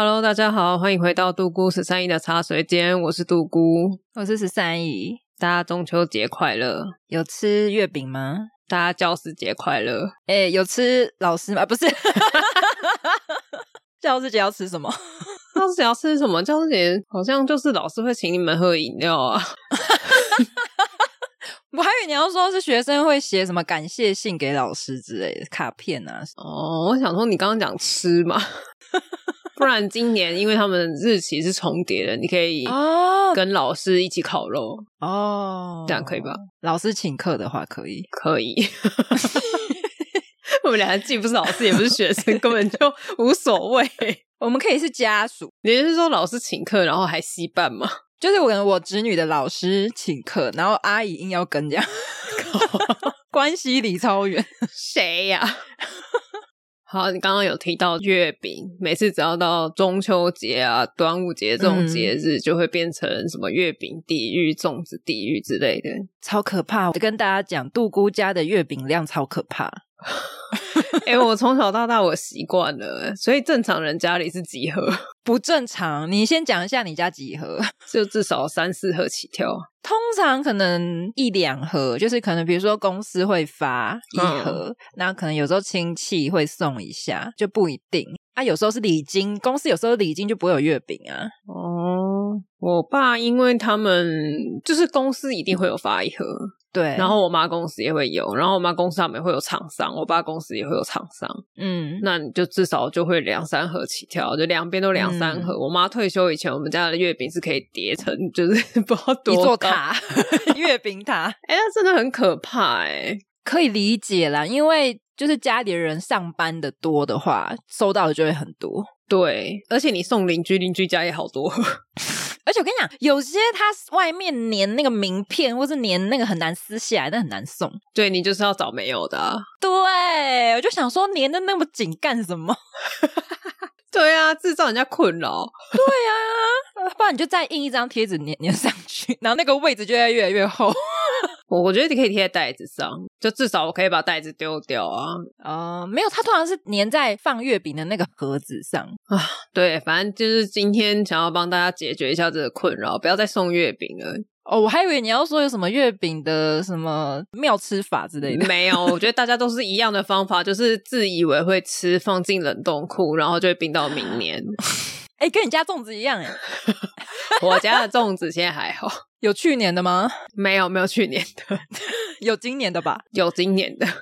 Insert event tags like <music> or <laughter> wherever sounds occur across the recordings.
Hello，大家好，欢迎回到杜姑十三姨的茶水间，我是杜姑，我是十三姨，大家中秋节快乐！有吃月饼吗？大家教师节快乐！哎、欸，有吃老师吗？不是，<laughs> 教师节要吃什么？教师节要吃什么？教师节好像就是老师会请你们喝饮料啊。<laughs> 我还以为你要说是学生会写什么感谢信给老师之类的卡片啊。哦，我想说你刚刚讲吃嘛。<laughs> 不然今年因为他们日期是重叠的，你可以跟老师一起烤肉哦，这样可以吧？老师请客的话可以，可以。<laughs> 我们俩既不是老师，也不是学生，根本就无所谓。<laughs> 我们可以是家属。你是说老师请客，然后还携伴吗？就是我跟我侄女的老师请客，然后阿姨硬要跟这样，<laughs> 关系离超远。谁呀、啊？好，你刚刚有提到月饼，每次只要到中秋节啊、端午节这种节日，就会变成什么月饼地狱、粽子地狱之类的，超可怕。我跟大家讲，杜姑家的月饼量超可怕。<laughs> 哎、欸，我从小到大我习惯了，所以正常人家里是几盒？<laughs> 不正常。你先讲一下你家几盒？<laughs> 就至少三四盒起跳。通常可能一两盒，就是可能比如说公司会发一盒，那、嗯、可能有时候亲戚会送一下，就不一定。啊，有时候是礼金，公司有时候礼金就不会有月饼啊。哦，我爸因为他们就是公司一定会有发一盒。对，然后我妈公司也会有，然后我妈公司上面会有厂商，我爸公司也会有厂商，嗯，那你就至少就会两三盒起跳，就两边都两三盒。嗯、我妈退休以前，我们家的月饼是可以叠成，就是 <laughs> 不知道多一座塔，<laughs> 月饼塔。哎，那真的很可怕哎，可以理解啦，因为就是家里的人上班的多的话，收到的就会很多。对，而且你送邻居，邻居家也好多。<laughs> 而且我跟你讲，有些它外面粘那个名片，或是粘那个很难撕下来，但很难送。对，你就是要找没有的啊。对，我就想说粘的那么紧干什么？<laughs> 对啊，制造人家困扰。对啊，不然你就再印一张贴纸粘粘上去，然后那个位置就会越来越厚。我我觉得你可以贴在袋子上，就至少我可以把袋子丢掉啊。哦、呃，没有，它通常是粘在放月饼的那个盒子上啊。对，反正就是今天想要帮大家解决一下这个困扰，不要再送月饼了。哦，我还以为你要说有什么月饼的什么妙吃法之类的。没有，我觉得大家都是一样的方法，就是自以为会吃，放进冷冻库，然后就会冰到明年。<laughs> 哎、欸，跟你家粽子一样哎。<laughs> 我家的粽子现在还好。有去年的吗？没有，没有去年的。<laughs> 有今年的吧？有今年的。<laughs>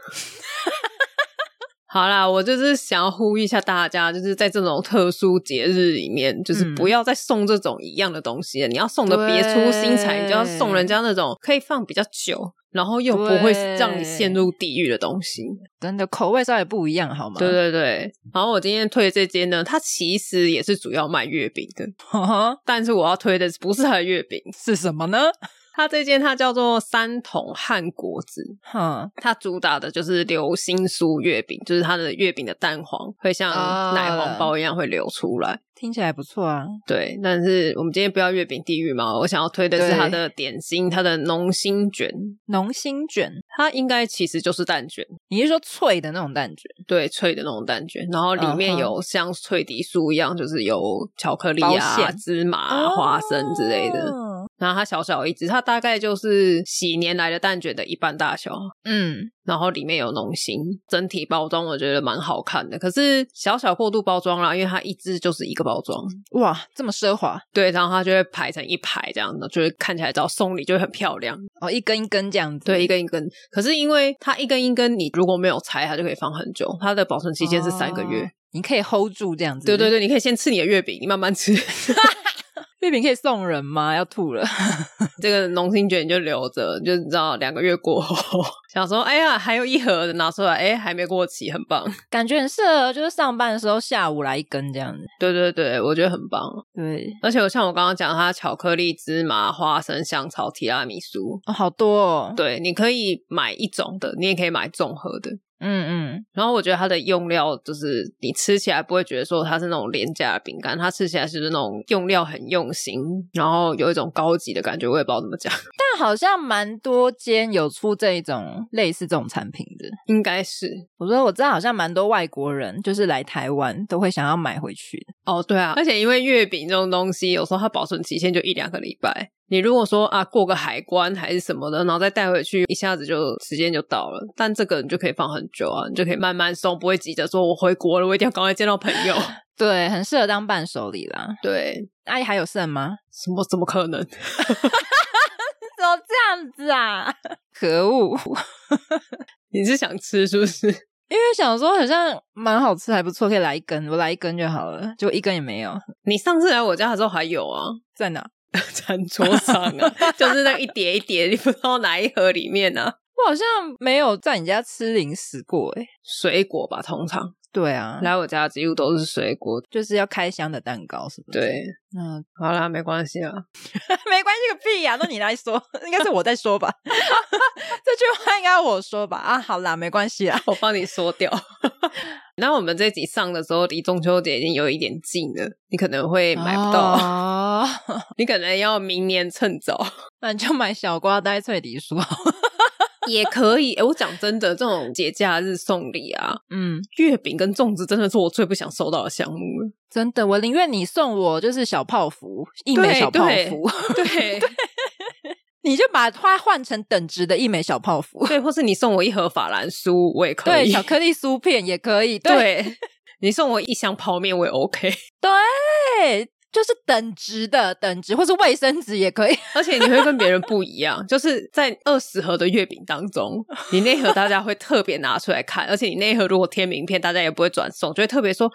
好啦，我就是想要呼吁一下大家，就是在这种特殊节日里面，就是不要再送这种一样的东西了。嗯、你要送的别出心裁，你就要送人家那种可以放比较久，然后又不会让你陷入地狱的东西。真的口味稍微不一样，好吗？对对对。然后我今天推的这间呢，它其实也是主要卖月饼的，<laughs> 但是我要推的不是它的月饼，是什么呢？它这间它叫做三桶汉果子，哼，它主打的就是流心酥月饼，就是它的月饼的蛋黄会像奶黄包一样会流出来。听起来不错啊，对，但是我们今天不要月饼地狱嘛，我想要推的是它的点心，它的浓心卷。浓心卷，它应该其实就是蛋卷，你是说脆的那种蛋卷？对，脆的那种蛋卷，然后里面有像脆底酥一样，就是有巧克力啊、芝麻、花生之类的。然后它小小一只，它大概就是喜年来的蛋卷的一半大小。嗯，然后里面有浓心，整体包装我觉得蛮好看的。可是小小过度包装啦，因为它一支就是一个包装。哇，这么奢华？对，然后它就会排成一排这样的，就是看起来只要送礼就会很漂亮。哦，一根一根这样子。对，一根一根。可是因为它一根一根，你如果没有拆，它就可以放很久。它的保存期间是三个月，哦，你可以 hold 住这样子。对对对，你可以先吃你的月饼，你慢慢吃。<laughs> 月饼可以送人吗？要吐了。<laughs> 这个农心卷就留着，就你知道两个月过后，<laughs> 想说哎呀，还有一盒的拿出来，哎，还没过期，很棒，感觉很适合，就是上班的时候下午来一根这样子。对对对，我觉得很棒。对，而且我像我刚刚讲，它巧克力、芝麻、花生、香草、提拉米苏，哦，好多哦。对，你可以买一种的，你也可以买综合的。嗯嗯，然后我觉得它的用料就是你吃起来不会觉得说它是那种廉价的饼干，它吃起来是那种用料很用心，然后有一种高级的感觉，我也不知道怎么讲。<laughs> 但好像蛮多间有出这一种类似这种产品的，应该是。我说我知道好像蛮多外国人就是来台湾都会想要买回去。哦，对啊，而且因为月饼这种东西，有时候它保存期限就一两个礼拜。你如果说啊过个海关还是什么的，然后再带回去，一下子就时间就到了。但这个你就可以放很久啊，你就可以慢慢送，不会急着说我回国了，我一定要赶快见到朋友。<laughs> 对，很适合当伴手礼啦。对，阿姨还有剩吗？<laughs> 什么？怎么可能？<laughs> 怎么这样子啊？可恶！你是想吃是不是？因为想说好像蛮好吃，还不错，可以来一根，我来一根就好了。结果一根也没有。你上次来我家的时候还有啊，在哪？餐桌上啊，<laughs> 就是那一叠一叠，你不知道哪一盒里面呢、啊？我好像没有在你家吃零食过，诶水果吧，通常。对啊，来我家几乎都是水果，就是要开箱的蛋糕，是不是？对，嗯，好啦，没关系啊，<laughs> 没关系个屁呀、啊，那你来说，应该是我在说吧？<laughs> 这句话应该我说吧？啊，好啦，没关系啊，我帮你说掉。<laughs> 那我们这集上的时候，离中秋节已经有一点近了，你可能会买不到，哦、你可能要明年趁早，那你就买小瓜呆脆梨酥。也可以，哎，我讲真的，这种节假日送礼啊，嗯，月饼跟粽子真的是我最不想收到的项目了。真的，我宁愿你送我就是小泡芙，一枚小泡芙，对，对对。你就把它换成等值的一枚小泡芙，对，或是你送我一盒法兰酥，我也可以，对，巧克力酥片也可以，对，对。<laughs> 你送我一箱泡面，我也 OK，对。就是等值的等值，或是卫生纸也可以，而且你会跟别人不一样，就是在二十盒的月饼当中，你那盒大家会特别拿出来看，而且你那盒如果贴名片，大家也不会转送，就会特别说，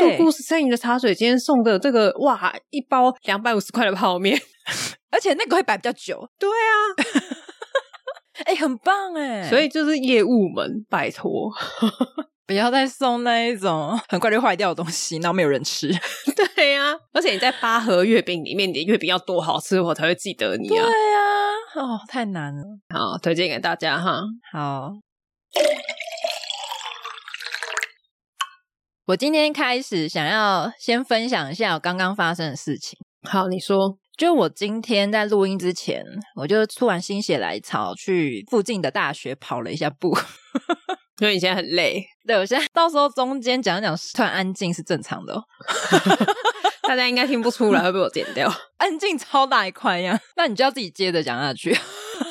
对，杜姑十三姨的茶水今天送的这个，哇，一包两百五十块的泡面，<laughs> 而且那个会摆比较久，对啊，哎、欸，很棒哎，所以就是业务们，拜托。<laughs> 不要再送那一种很快就坏掉的东西，然后没有人吃。<laughs> 对呀、啊，而且你在八盒月饼里面，你的月饼要多好吃，我才会记得你啊。对呀、啊，哦，太难了。好，推荐给大家哈。好，我今天开始想要先分享一下我刚刚发生的事情。好，你说，就我今天在录音之前，我就突然心血来潮，去附近的大学跑了一下步。<laughs> 因为你现在很累，对，我现在到时候中间讲一讲，突然安静是正常的哦。<laughs> 大家应该听不出来，会被我剪掉。<laughs> 安静超大一块呀，那你就要自己接着讲下去。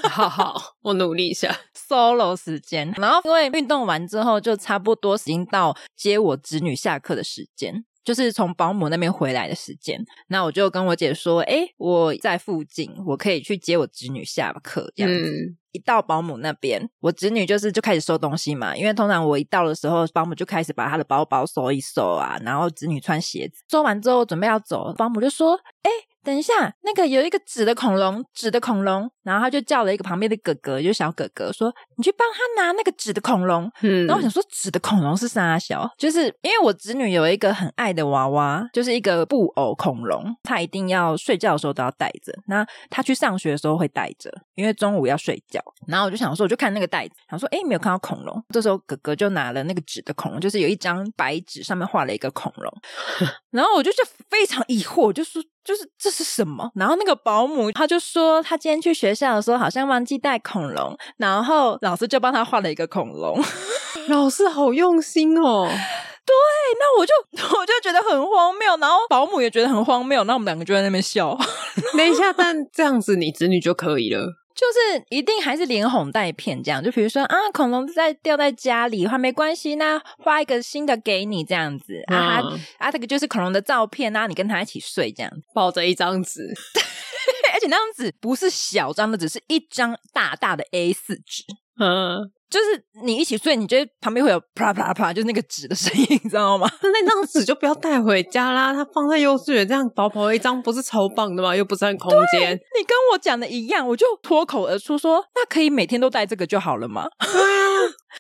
好好，我努力一下。Solo 时间，然后因为运动完之后，就差不多已经到接我侄女下课的时间。就是从保姆那边回来的时间，那我就跟我姐说：“诶，我在附近，我可以去接我侄女下课。”这样子，嗯、一到保姆那边，我侄女就是就开始收东西嘛，因为通常我一到的时候，保姆就开始把她的包包收一收啊，然后侄女穿鞋子，收完之后准备要走，保姆就说：“诶。”等一下，那个有一个纸的恐龙，纸的恐龙，然后他就叫了一个旁边的哥哥，就小哥哥说：“你去帮他拿那个纸的恐龙。”嗯，然后我想说，纸的恐龙是啥小？就是因为我侄女有一个很爱的娃娃，就是一个布偶恐龙，她一定要睡觉的时候都要带着。那她去上学的时候会带着，因为中午要睡觉。然后我就想说，我就看那个袋子，想说，哎，没有看到恐龙。这时候哥哥就拿了那个纸的恐龙，就是有一张白纸，上面画了一个恐龙。<laughs> 然后我就就非常疑惑，就说。就是这是什么？然后那个保姆他就说，他今天去学校的时候好像忘记带恐龙，然后老师就帮他画了一个恐龙。<laughs> 老师好用心哦。<laughs> 对，那我就我就觉得很荒谬，然后保姆也觉得很荒谬，那我们两个就在那边笑。<laughs> 等一下，但这样子你子女就可以了。就是一定还是连哄带骗这样，就比如说啊，恐龙在掉在家里，话没关系，那画一个新的给你这样子、嗯、啊啊，这个就是恐龙的照片啊，你跟他一起睡这样，抱着一张纸，<laughs> 而且那张纸不是小张的，只是一张大大的 A 四纸。嗯，就是你一起睡，你觉得旁边会有啪啪啪，就是那个纸的声音，你知道吗？<laughs> 那那张纸就不要带回家啦，它放在幼稚园这样薄薄一张，不是超棒的吗？又不占空间。<laughs> 你跟我讲的一样，我就脱口而出说：“那可以每天都带这个就好了吗？” <laughs>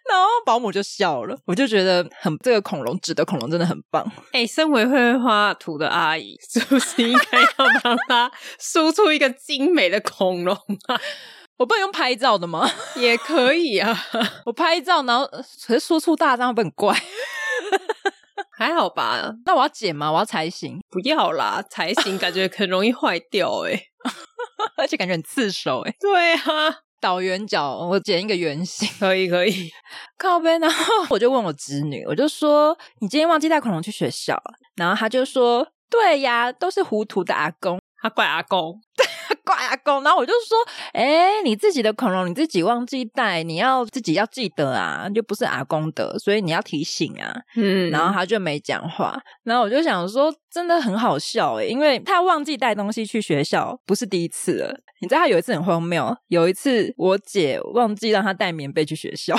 然后保姆就笑了，我就觉得很这个恐龙纸的恐龙真的很棒。哎、欸，身为会画图的阿姨，是不是应该要帮他输出一个精美的恐龙啊？我不能用拍照的吗？<laughs> 也可以啊，<laughs> 我拍照，然后可是说出大张会不会很怪？<laughs> 还好吧？那我要剪吗？我要裁型？不要啦，裁型感觉很容易坏掉诶、欸、而且感觉很刺手诶、欸、对啊，倒圆角，我剪一个圆形，可以可以。靠背，然后我就问我侄女，我就说：“你今天忘记带恐龙去学校了？”然后她就说：“对呀，都是糊涂的阿公。”他怪阿公，对，<laughs> 怪阿公。然后我就说：“哎，你自己的恐龙你自己忘记带，你要自己要记得啊，就不是阿公的，所以你要提醒啊。”嗯，然后他就没讲话。然后我就想说，真的很好笑诶，因为他忘记带东西去学校，不是第一次了。你知道他有一次很荒谬，有一次我姐忘记让他带棉被去学校。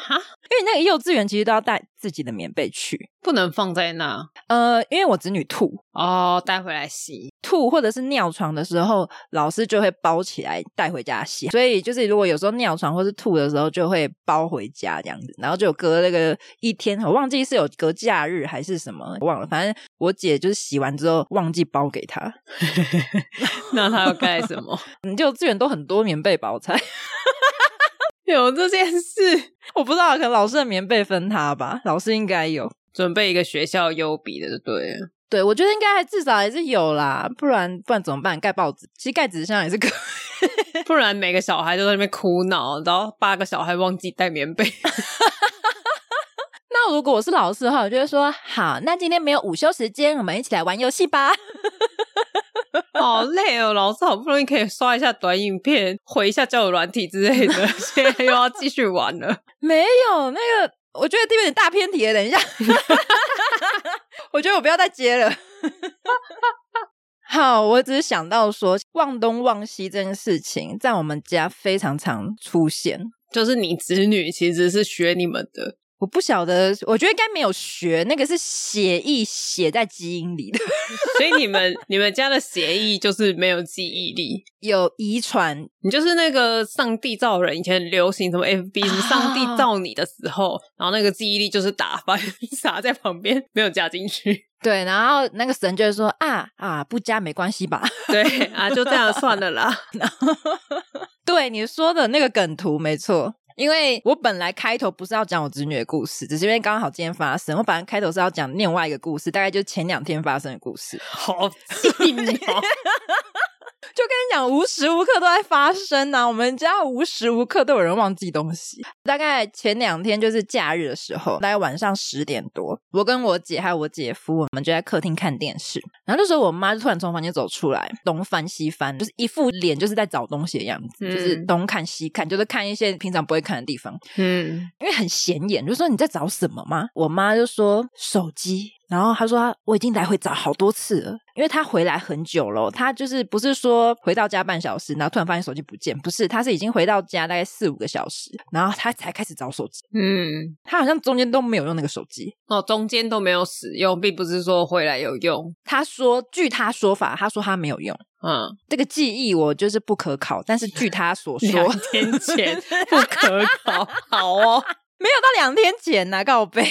哈，因为那个幼稚园其实都要带自己的棉被去，不能放在那。呃，因为我侄女吐哦，带回来洗。吐或者是尿床的时候，老师就会包起来带回家洗。所以就是如果有时候尿床或是吐的时候，就会包回家这样子。然后就有隔那个一天，我忘记是有隔假日还是什么，我忘了。反正我姐就是洗完之后忘记包给她，<laughs> 那她要盖什么？<laughs> 你就资源都很多棉被包材。有这件事，我不知道，可能老师的棉被分他吧，老师应该有准备一个学校优比的，就对了。对，我觉得应该还至少还是有啦，不然不然怎么办？盖报纸，其实盖纸箱也是可以，不然每个小孩都在那边哭闹，然后八个小孩忘记带棉被。<laughs> <laughs> 那如果我是老师的话，我就会说：好，那今天没有午休时间，我们一起来玩游戏吧。<laughs> 好累哦，老师好不容易可以刷一下短影片，回一下交友软体之类的，<laughs> 现在又要继续玩了。没有那个，我觉得这边有点大偏题了。等一下，<laughs> 我觉得我不要再接了。好，我只是想到说忘东忘西这件事情，在我们家非常常出现，就是你子女其实是学你们的。我不晓得，我觉得应该没有学，那个是血液写在基因里的，所以你们你们家的血液就是没有记忆力，有遗传。你就是那个上帝造人，以前流行什么 FB 什么上帝造你的时候，啊、然后那个记忆力就是打翻 <laughs> 撒在旁边，没有加进去。对，然后那个神就会说啊啊，不加没关系吧？对啊，就这样算了啦。<laughs> <laughs> 对你说的那个梗图没错。因为我本来开头不是要讲我侄女的故事，只是因为刚好今天发生。我本来开头是要讲另外一个故事，大概就前两天发生的故事。好！<laughs> 就跟你讲，无时无刻都在发生呐、啊。我们家无时无刻都有人忘记东西。大概前两天就是假日的时候，大概晚上十点多，我跟我姐还有我姐夫，我们就在客厅看电视。然后那时候我妈就突然从房间走出来，东翻西翻，就是一副脸就是在找东西的样子，嗯、就是东看西看，就是看一些平常不会看的地方。嗯，因为很显眼，就说你在找什么吗？我妈就说手机。然后他说他我已经来回找好多次了，因为他回来很久了，他就是不是说回到家半小时，然后突然发现手机不见，不是，他是已经回到家大概四五个小时，然后他才开始找手机。嗯，他好像中间都没有用那个手机哦，中间都没有使用，并不是说回来有用。他说，据他说法，他说他没有用。嗯，这个记忆我就是不可考，但是据他所 <laughs> 说，两天前 <laughs> 不可考，好哦。没有到两天前呐，告白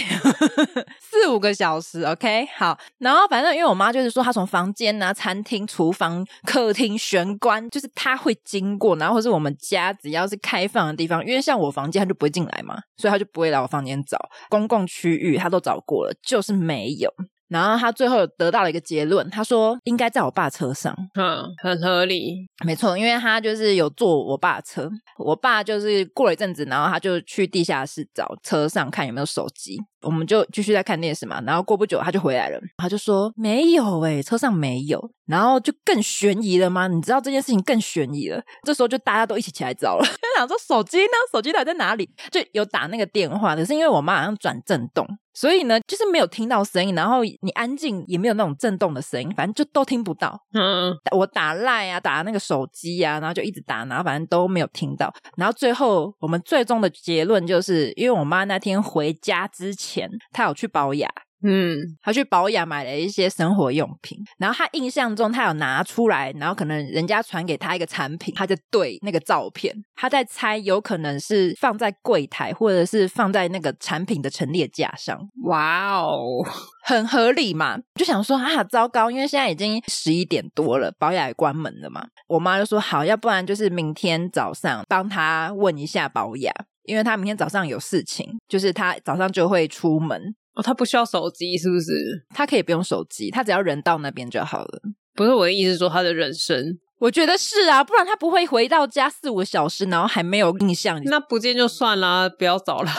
<laughs> 四五个小时，OK，好。然后反正因为我妈就是说，她从房间啊、餐厅、厨房、客厅玄关，就是她会经过，然后或是我们家只要是开放的地方，因为像我房间，她就不会进来嘛，所以她就不会来我房间找。公共区域她都找过了，就是没有。然后他最后得到了一个结论，他说应该在我爸车上，嗯，很合理，没错，因为他就是有坐我爸车，我爸就是过了一阵子，然后他就去地下室找车上看有没有手机，我们就继续在看电视嘛。然后过不久他就回来了，他就说没有诶、欸、车上没有。然后就更悬疑了吗？你知道这件事情更悬疑了。这时候就大家都一起起来找了，<laughs> 就想说手机呢？手机到底在哪里？就有打那个电话，可是因为我妈好像转震动，所以呢就是没有听到声音。然后你安静也没有那种震动的声音，反正就都听不到。嗯，我打赖啊，打那个手机啊，然后就一直打，然后反正都没有听到。然后最后我们最终的结论就是，因为我妈那天回家之前，前他有去保养。嗯，他去保养买了一些生活用品，然后他印象中他有拿出来，然后可能人家传给他一个产品，他就对那个照片，他在猜有可能是放在柜台，或者是放在那个产品的陈列架上。哇哦，很合理嘛？就想说啊，糟糕，因为现在已经十一点多了，保养也关门了嘛。我妈就说好，要不然就是明天早上帮他问一下保养，因为他明天早上有事情，就是他早上就会出门。哦，他不需要手机，是不是？他可以不用手机，他只要人到那边就好了。不是我的意思，说他的人生，我觉得是啊，不然他不会回到家四五个小时，然后还没有印象。那不见就算了，不要找了，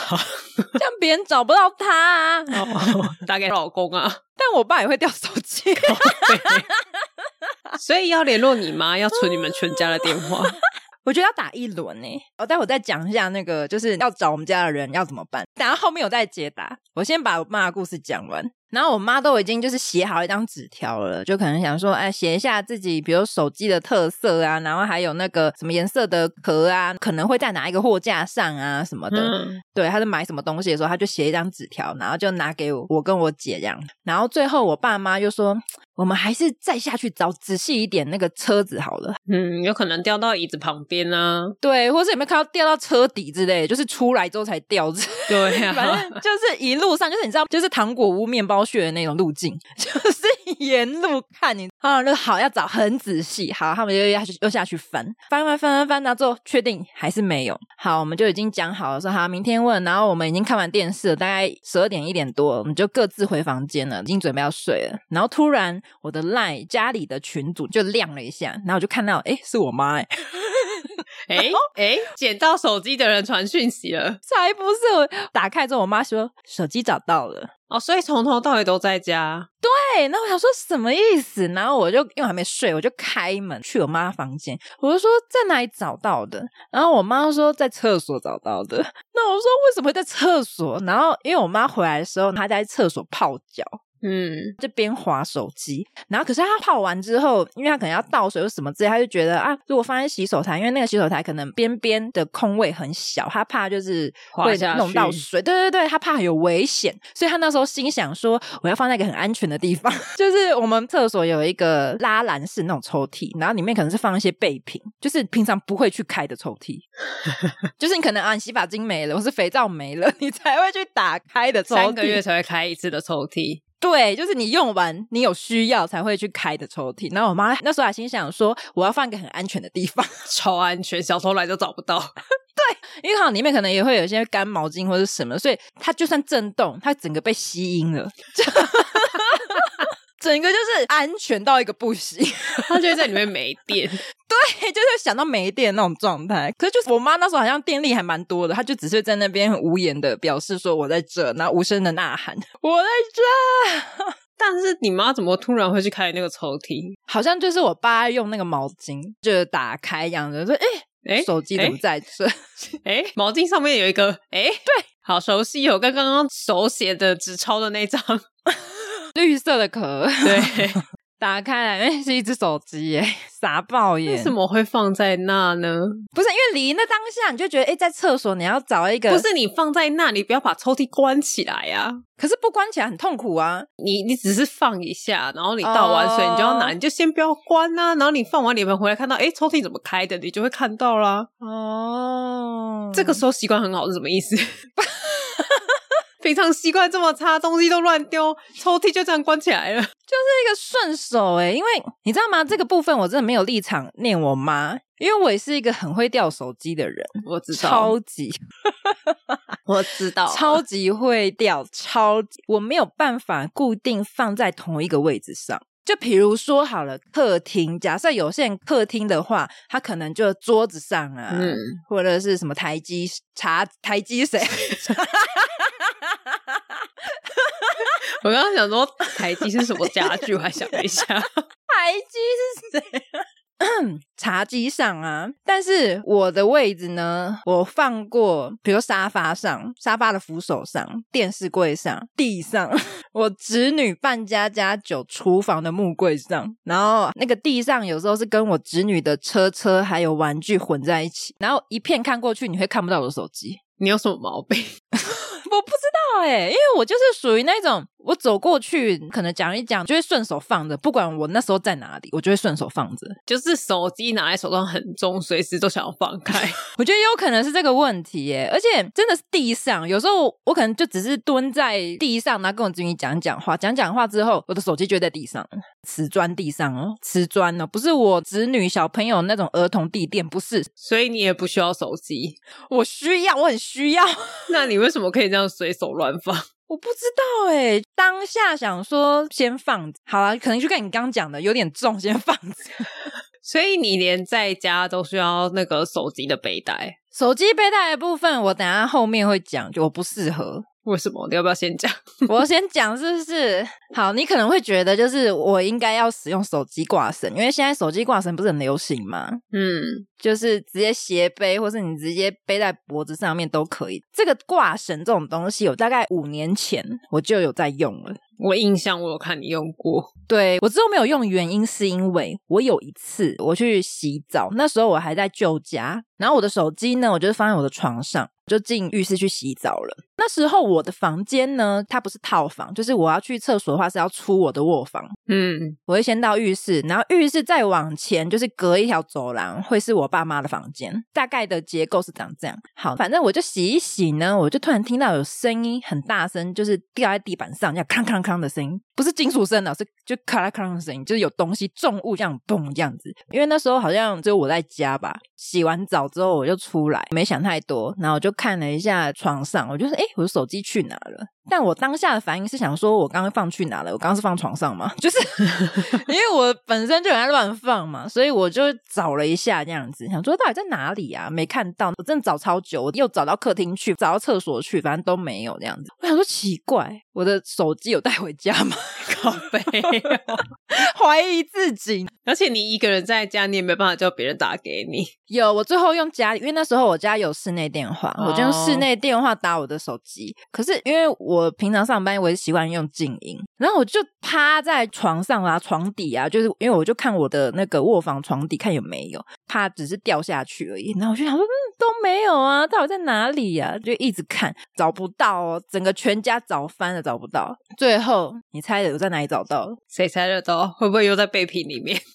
这样别人找不到他啊。哦，打给老公啊，但我爸也会掉手机，所以要联络你妈，要存你们全家的电话。我觉得要打一轮呢。我待会再讲一下那个，就是要找我们家的人要怎么办。等下后面我再解答。我先把我妈的故事讲完。然后我妈都已经就是写好一张纸条了，就可能想说，哎，写一下自己，比如手机的特色啊，然后还有那个什么颜色的壳啊，可能会在哪一个货架上啊什么的。嗯、对，她在买什么东西的时候，她就写一张纸条，然后就拿给我，我跟我姐这样。然后最后我爸妈就说，我们还是再下去找仔细一点那个车子好了。嗯，有可能掉到椅子旁边啊。对，或是有没有看到掉到车底之类，就是出来之后才掉着。对呀、啊，<laughs> 反正就是一路上，就是你知道，就是糖果屋面包。去的那种路径，<laughs> 就是沿路看你啊，那好要找很仔细，好，他们又要去又下去翻。翻翻翻翻翻，到最后确定还是没有，好，我们就已经讲好了说好明天问，然后我们已经看完电视了，大概十二点一点多，我们就各自回房间了，已经准备要睡了，然后突然我的 LINE 家里的群组就亮了一下，然后我就看到，哎，是我妈，哎。<laughs> 哎哎，捡到手机的人传讯息了，才不是！我打开之后，我妈说手机找到了哦，所以从头到尾都在家。对，那我想说什么意思？然后我就因为还没睡，我就开门去我妈房间，我就说在哪里找到的？然后我妈说在厕所找到的。<laughs> 那我说为什么会在厕所？然后因为我妈回来的时候，她在厕所泡脚。嗯，就边滑手机，然后可是他泡完之后，因为他可能要倒水或什么之类，他就觉得啊，如果放在洗手台，因为那个洗手台可能边边的空位很小，他怕就是会弄到水，对对对，他怕有危险，所以他那时候心想说，我要放在一个很安全的地方，<laughs> 就是我们厕所有一个拉篮式那种抽屉，然后里面可能是放一些备品，就是平常不会去开的抽屉，<laughs> 就是你可能啊，你洗发精没了，或是肥皂没了，你才会去打开的抽屉，三个月才会开一次的抽屉。对，就是你用完，你有需要才会去开的抽屉。然后我妈那时候还心想说，我要放一个很安全的地方，<laughs> 超安全，小偷来都找不到。<laughs> 对，因为好里面可能也会有一些干毛巾或者什么，所以它就算震动，它整个被吸音了。<laughs> 整个就是安全到一个不行，<laughs> 他就会在里面没电，<laughs> 对，就是想到没电那种状态。可是就是我妈那时候好像电力还蛮多的，她就只是在那边很无言的表示说我在这，然后无声的呐喊 <laughs> 我在这。但是你妈怎么突然会去开那个抽屉？好像就是我爸用那个毛巾就打开一样的，说哎哎，欸、手机怎么在这？哎、欸，毛巾上面有一个哎，欸、对，好熟悉哦，跟刚刚手写的纸抄的那张。<laughs> 绿色的壳，对，<laughs> 打开来，哎，是一只手机耶，<laughs> 傻爆耶！为什么会放在那呢？不是因为离那当下你就觉得，哎，在厕所你要找一个，不是你放在那，你不要把抽屉关起来呀、啊。可是不关起来很痛苦啊！你你只是放一下，然后你倒完水，你就要拿，oh. 你就先不要关啊。然后你放完脸盆回来看到，哎，抽屉怎么开的？你就会看到啦。哦，oh. 这个时候习惯很好是什么意思？平常习惯这么差，东西都乱丢，抽屉就这样关起来了，就是一个顺手诶，因为你知道吗？这个部分我真的没有立场念我妈，因为我也是一个很会掉手机的人，我知道，超级，<laughs> 我知道，超级会掉，超级，我没有办法固定放在同一个位置上。就比如说好了，客厅，假设有些人客厅的话，他可能就桌子上啊，嗯，或者是什么台机茶台机谁。我刚刚想说台机是什么家具，我还想了一下，<laughs> 台机是谁？<clears throat> 茶几上啊，但是我的位置呢，我放过，比如沙发上、沙发的扶手上、电视柜上、地上，<laughs> 我侄女扮家家酒厨房的木柜上，然后那个地上有时候是跟我侄女的车车还有玩具混在一起，然后一片看过去，你会看不到我的手机。你有什么毛病？<laughs> 我不知道哎，因为我就是属于那种。我走过去，可能讲一讲，就会顺手放着，不管我那时候在哪里，我就会顺手放着。就是手机拿在手上很重，随时都想要放开。<laughs> 我觉得有可能是这个问题耶，而且真的是地上，有时候我可能就只是蹲在地上，然后跟我子女讲讲话，讲讲话之后，我的手机就在地上，瓷砖地上哦，瓷砖哦，不是我子女小朋友那种儿童地垫，不是，所以你也不需要手机。我需要，我很需要。那你为什么可以这样随手乱放？我不知道哎，当下想说先放，好了，可能就跟你刚刚讲的有点重，先放着。<laughs> 所以你连在家都需要那个手机的背带，手机背带的部分我等下后面会讲，就我不适合。为什么？你要不要先讲？<laughs> 我先讲是不是？好，你可能会觉得就是我应该要使用手机挂绳，因为现在手机挂绳不是很流行嘛？嗯，就是直接斜背，或是你直接背在脖子上面都可以。这个挂绳这种东西，我大概五年前我就有在用了。我印象我有看你用过。对，我之后没有用，原因是因为我有一次我去洗澡，那时候我还在旧家，然后我的手机呢，我就放在我的床上。就进浴室去洗澡了。那时候我的房间呢，它不是套房，就是我要去厕所的话是要出我的卧房。嗯，我会先到浴室，然后浴室再往前就是隔一条走廊，会是我爸妈的房间。大概的结构是长这样。好，反正我就洗一洗呢，我就突然听到有声音很大声，就是掉在地板上，这样哐哐哐的声音，不是金属声的，是就咔啦咔啦的声音，就是有东西重物这样嘣这样子。因为那时候好像只有我在家吧。洗完澡之后我就出来，没想太多，然后我就看了一下床上，我就说：“诶，我的手机去哪了？”但我当下的反应是想说：“我刚刚放去哪了？我刚刚是放床上嘛？” <laughs> 就是 <laughs> 因为我本身就很爱乱放嘛，所以我就找了一下这样子，想说到底在哪里啊？没看到，我真的找超久，我又找到客厅去，找到厕所去，反正都没有这样子。我想说奇怪，我的手机有带回家吗？<laughs> 靠北，怀疑自己。而且你一个人在家，你也没办法叫别人打给你。有，我最后用家里，因为那时候我家有室内电话，我就用室内电话打我的手机。可是因为我平常上班，我也习惯用静音，然后我就趴在床上啊，床底啊，就是因为我就看我的那个卧房床底，看有没有，怕只是掉下去而已。然后我就想说，嗯，都没有啊，到底在哪里呀？就一直看，找不到哦，整个全家找翻了，找不到。最后，你猜的我在哪里找到？谁猜得到？会不会又在被品里面？<laughs>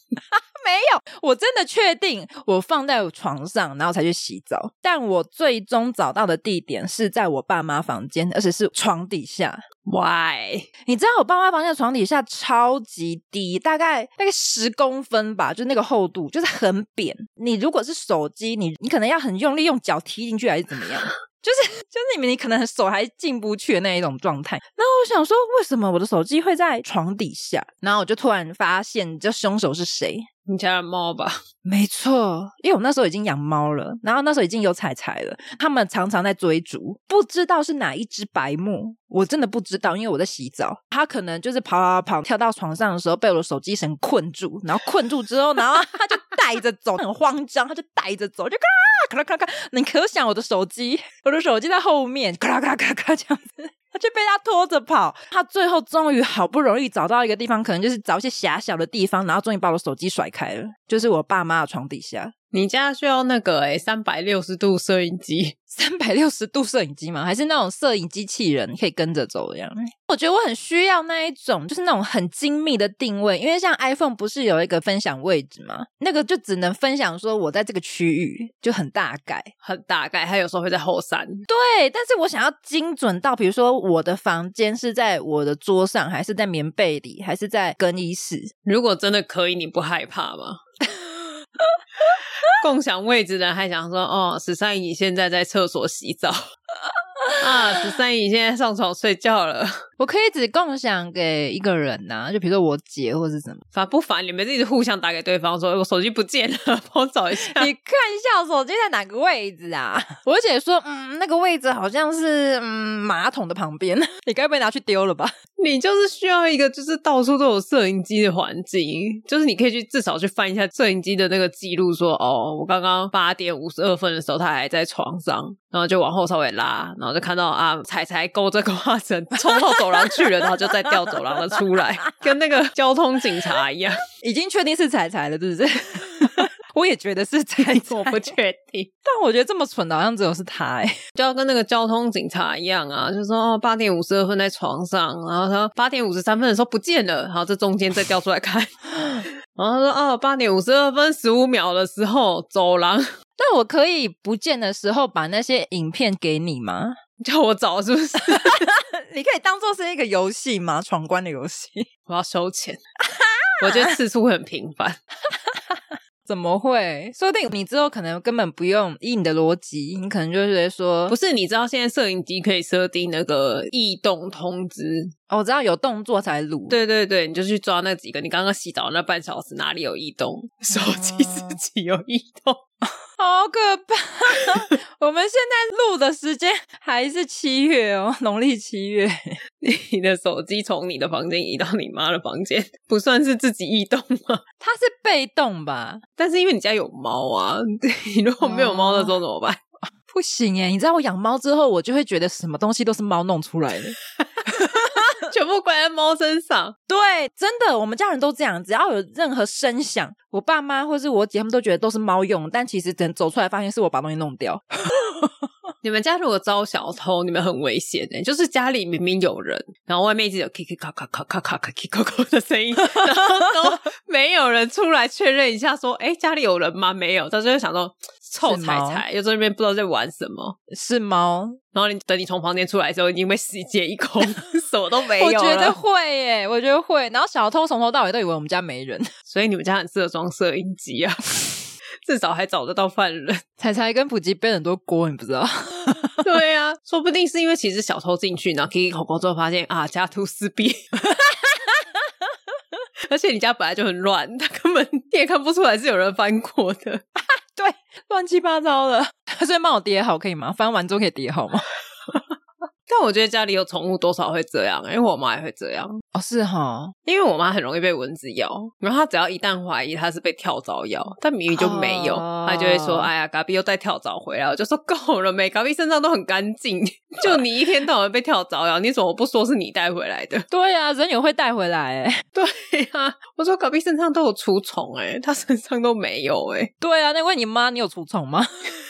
没有，我真的确定我放在我床上，然后才去洗澡。但我最终找到的地点是在我爸妈房间，而且是床底下。Why？你知道我爸妈房间的床底下超级低，大概大概十公分吧，就那个厚度，就是很扁。你如果是手机，你你可能要很用力用脚踢进去，还是怎么样？<laughs> 就是就是你们，你可能手还进不去的那一种状态。然后我想说，为什么我的手机会在床底下？然后我就突然发现，这凶手是谁？你家的猫吧？<laughs> 没错，因为我那时候已经养猫了，然后那时候已经有彩彩了，他们常常在追逐，不知道是哪一只白目，我真的不知道，因为我在洗澡，它可能就是跑跑跑，跳到床上的时候被我的手机绳困住，然后困住之后，然后它就带着走，很慌张，它就带着走，就咔啦咔啦咔啦，你可想我的手机，我的手机在后面，咔啦咔啦咔啦咔这样子。他却被他拖着跑，他最后终于好不容易找到一个地方，可能就是找一些狭小的地方，然后终于把我手机甩开了，就是我爸妈的床底下。你家需要那个诶三百六十度摄影机，<laughs> 三百六十度摄影机吗？还是那种摄影机器人可以跟着走的样？我觉得我很需要那一种，就是那种很精密的定位，因为像 iPhone 不是有一个分享位置吗？那个就只能分享说我在这个区域，就很大概，很大概，它有时候会在后山。对，但是我想要精准到，比如说我的房间是在我的桌上，还是在棉被里，还是在更衣室？如果真的可以，你不害怕吗？<laughs> 共享位置的还想说：“哦，十三姨现在在厕所洗澡。<laughs> 啊，十三姨现在上床睡觉了。<laughs> ”我可以只共享给一个人呐、啊，就比如说我姐或是什么，烦不烦？你们一直互相打给对方说，说我手机不见了，<laughs> 帮我找一下。你看一下我手机在哪个位置啊？我姐说，嗯，那个位置好像是嗯马桶的旁边。你该不会拿去丢了吧？你就是需要一个就是到处都有摄影机的环境，就是你可以去至少去翻一下摄影机的那个记录，说哦，我刚刚八点五十二分的时候，他还在床上，然后就往后稍微拉，然后就看到啊，彩彩勾着挂绳冲到走廊去了，然后就再掉走廊了出来，跟那个交通警察一样，已经确定是彩彩了，是不是？<laughs> 我也觉得是彩彩，我不确定，但我觉得这么蠢的，好像只有是他哎，就要跟那个交通警察一样啊，就说哦，八点五十二分在床上，然后他八点五十三分的时候不见了，然后这中间再调出来看，<laughs> 然后他说哦，八点五十二分十五秒的时候走廊，但我可以不见的时候把那些影片给你吗？<laughs> 叫我找是不是？<laughs> 你可以当做是一个游戏吗？闯关的游戏，<laughs> 我要收钱，我觉得次数会很频繁。怎么会？说不定你之后可能根本不用依你的逻辑，你可能就是说，不是？你知道现在摄影机可以设定那个异动通知哦，我知道有动作才录。对对对，你就去抓那几个。你刚刚洗澡那半小时哪里有异动？手机自己有异动。哦好可怕！<laughs> 我们现在录的时间还是七月哦，农历七月。<laughs> 你的手机从你的房间移到你妈的房间，不算是自己移动吗？它是被动吧？但是因为你家有猫啊，<laughs> 你如果没有猫的时候怎么办？哦，不行耶！你知道我养猫之后，我就会觉得什么东西都是猫弄出来的。全部怪在猫身上，对，真的，我们家人都这样，只要有任何声响，我爸妈或是我姐他们都觉得都是猫用但其实等走出来发现是我把东西弄掉。<laughs> 你们家如果招小偷你们很危险的就是家里明明有人然后外面一直有咔咔咔咔咔咔咔咔咔咔的声音然后都没有人出来确认一下说哎家里有人吗没有他就会想说臭彩彩又在那边不知道在玩什么，是猫。然后你等你从房间出来的时候，已经被洗劫一空，<laughs> 什么都没有。我觉得会耶，我觉得会。然后小偷从头到尾都以为我们家没人，<laughs> 所以你们家很适合装摄影机啊，<laughs> 至少还找得到犯人。彩彩跟普吉背很多锅，你不知道？对啊，说不定是因为其实小偷进去，然后 K K 口口之后发现啊，家徒四壁。而且你家本来就很乱，他根本也看不出来是有人翻过的。<laughs> 对，乱七八糟的，<laughs> 所以帮我叠好可以吗？翻完之后可以叠好吗？但我觉得家里有宠物多少会这样，因为我妈也会这样。哦，是哈，因为我妈很容易被蚊子咬，然后她只要一旦怀疑她是被跳蚤咬，但明明就没有，她、哦、就会说：“哎呀，嘎比又带跳蚤回来。”我就说：“够了没？嘎比身上都很干净，就你一天到晚被跳蚤咬，你怎么不说是你带回来的？”对呀、啊，人也会带回来哎。<laughs> 对呀、啊，我说嘎比身上都有除虫哎，他身上都没有哎。<laughs> 对啊，那问你妈，你有除虫吗？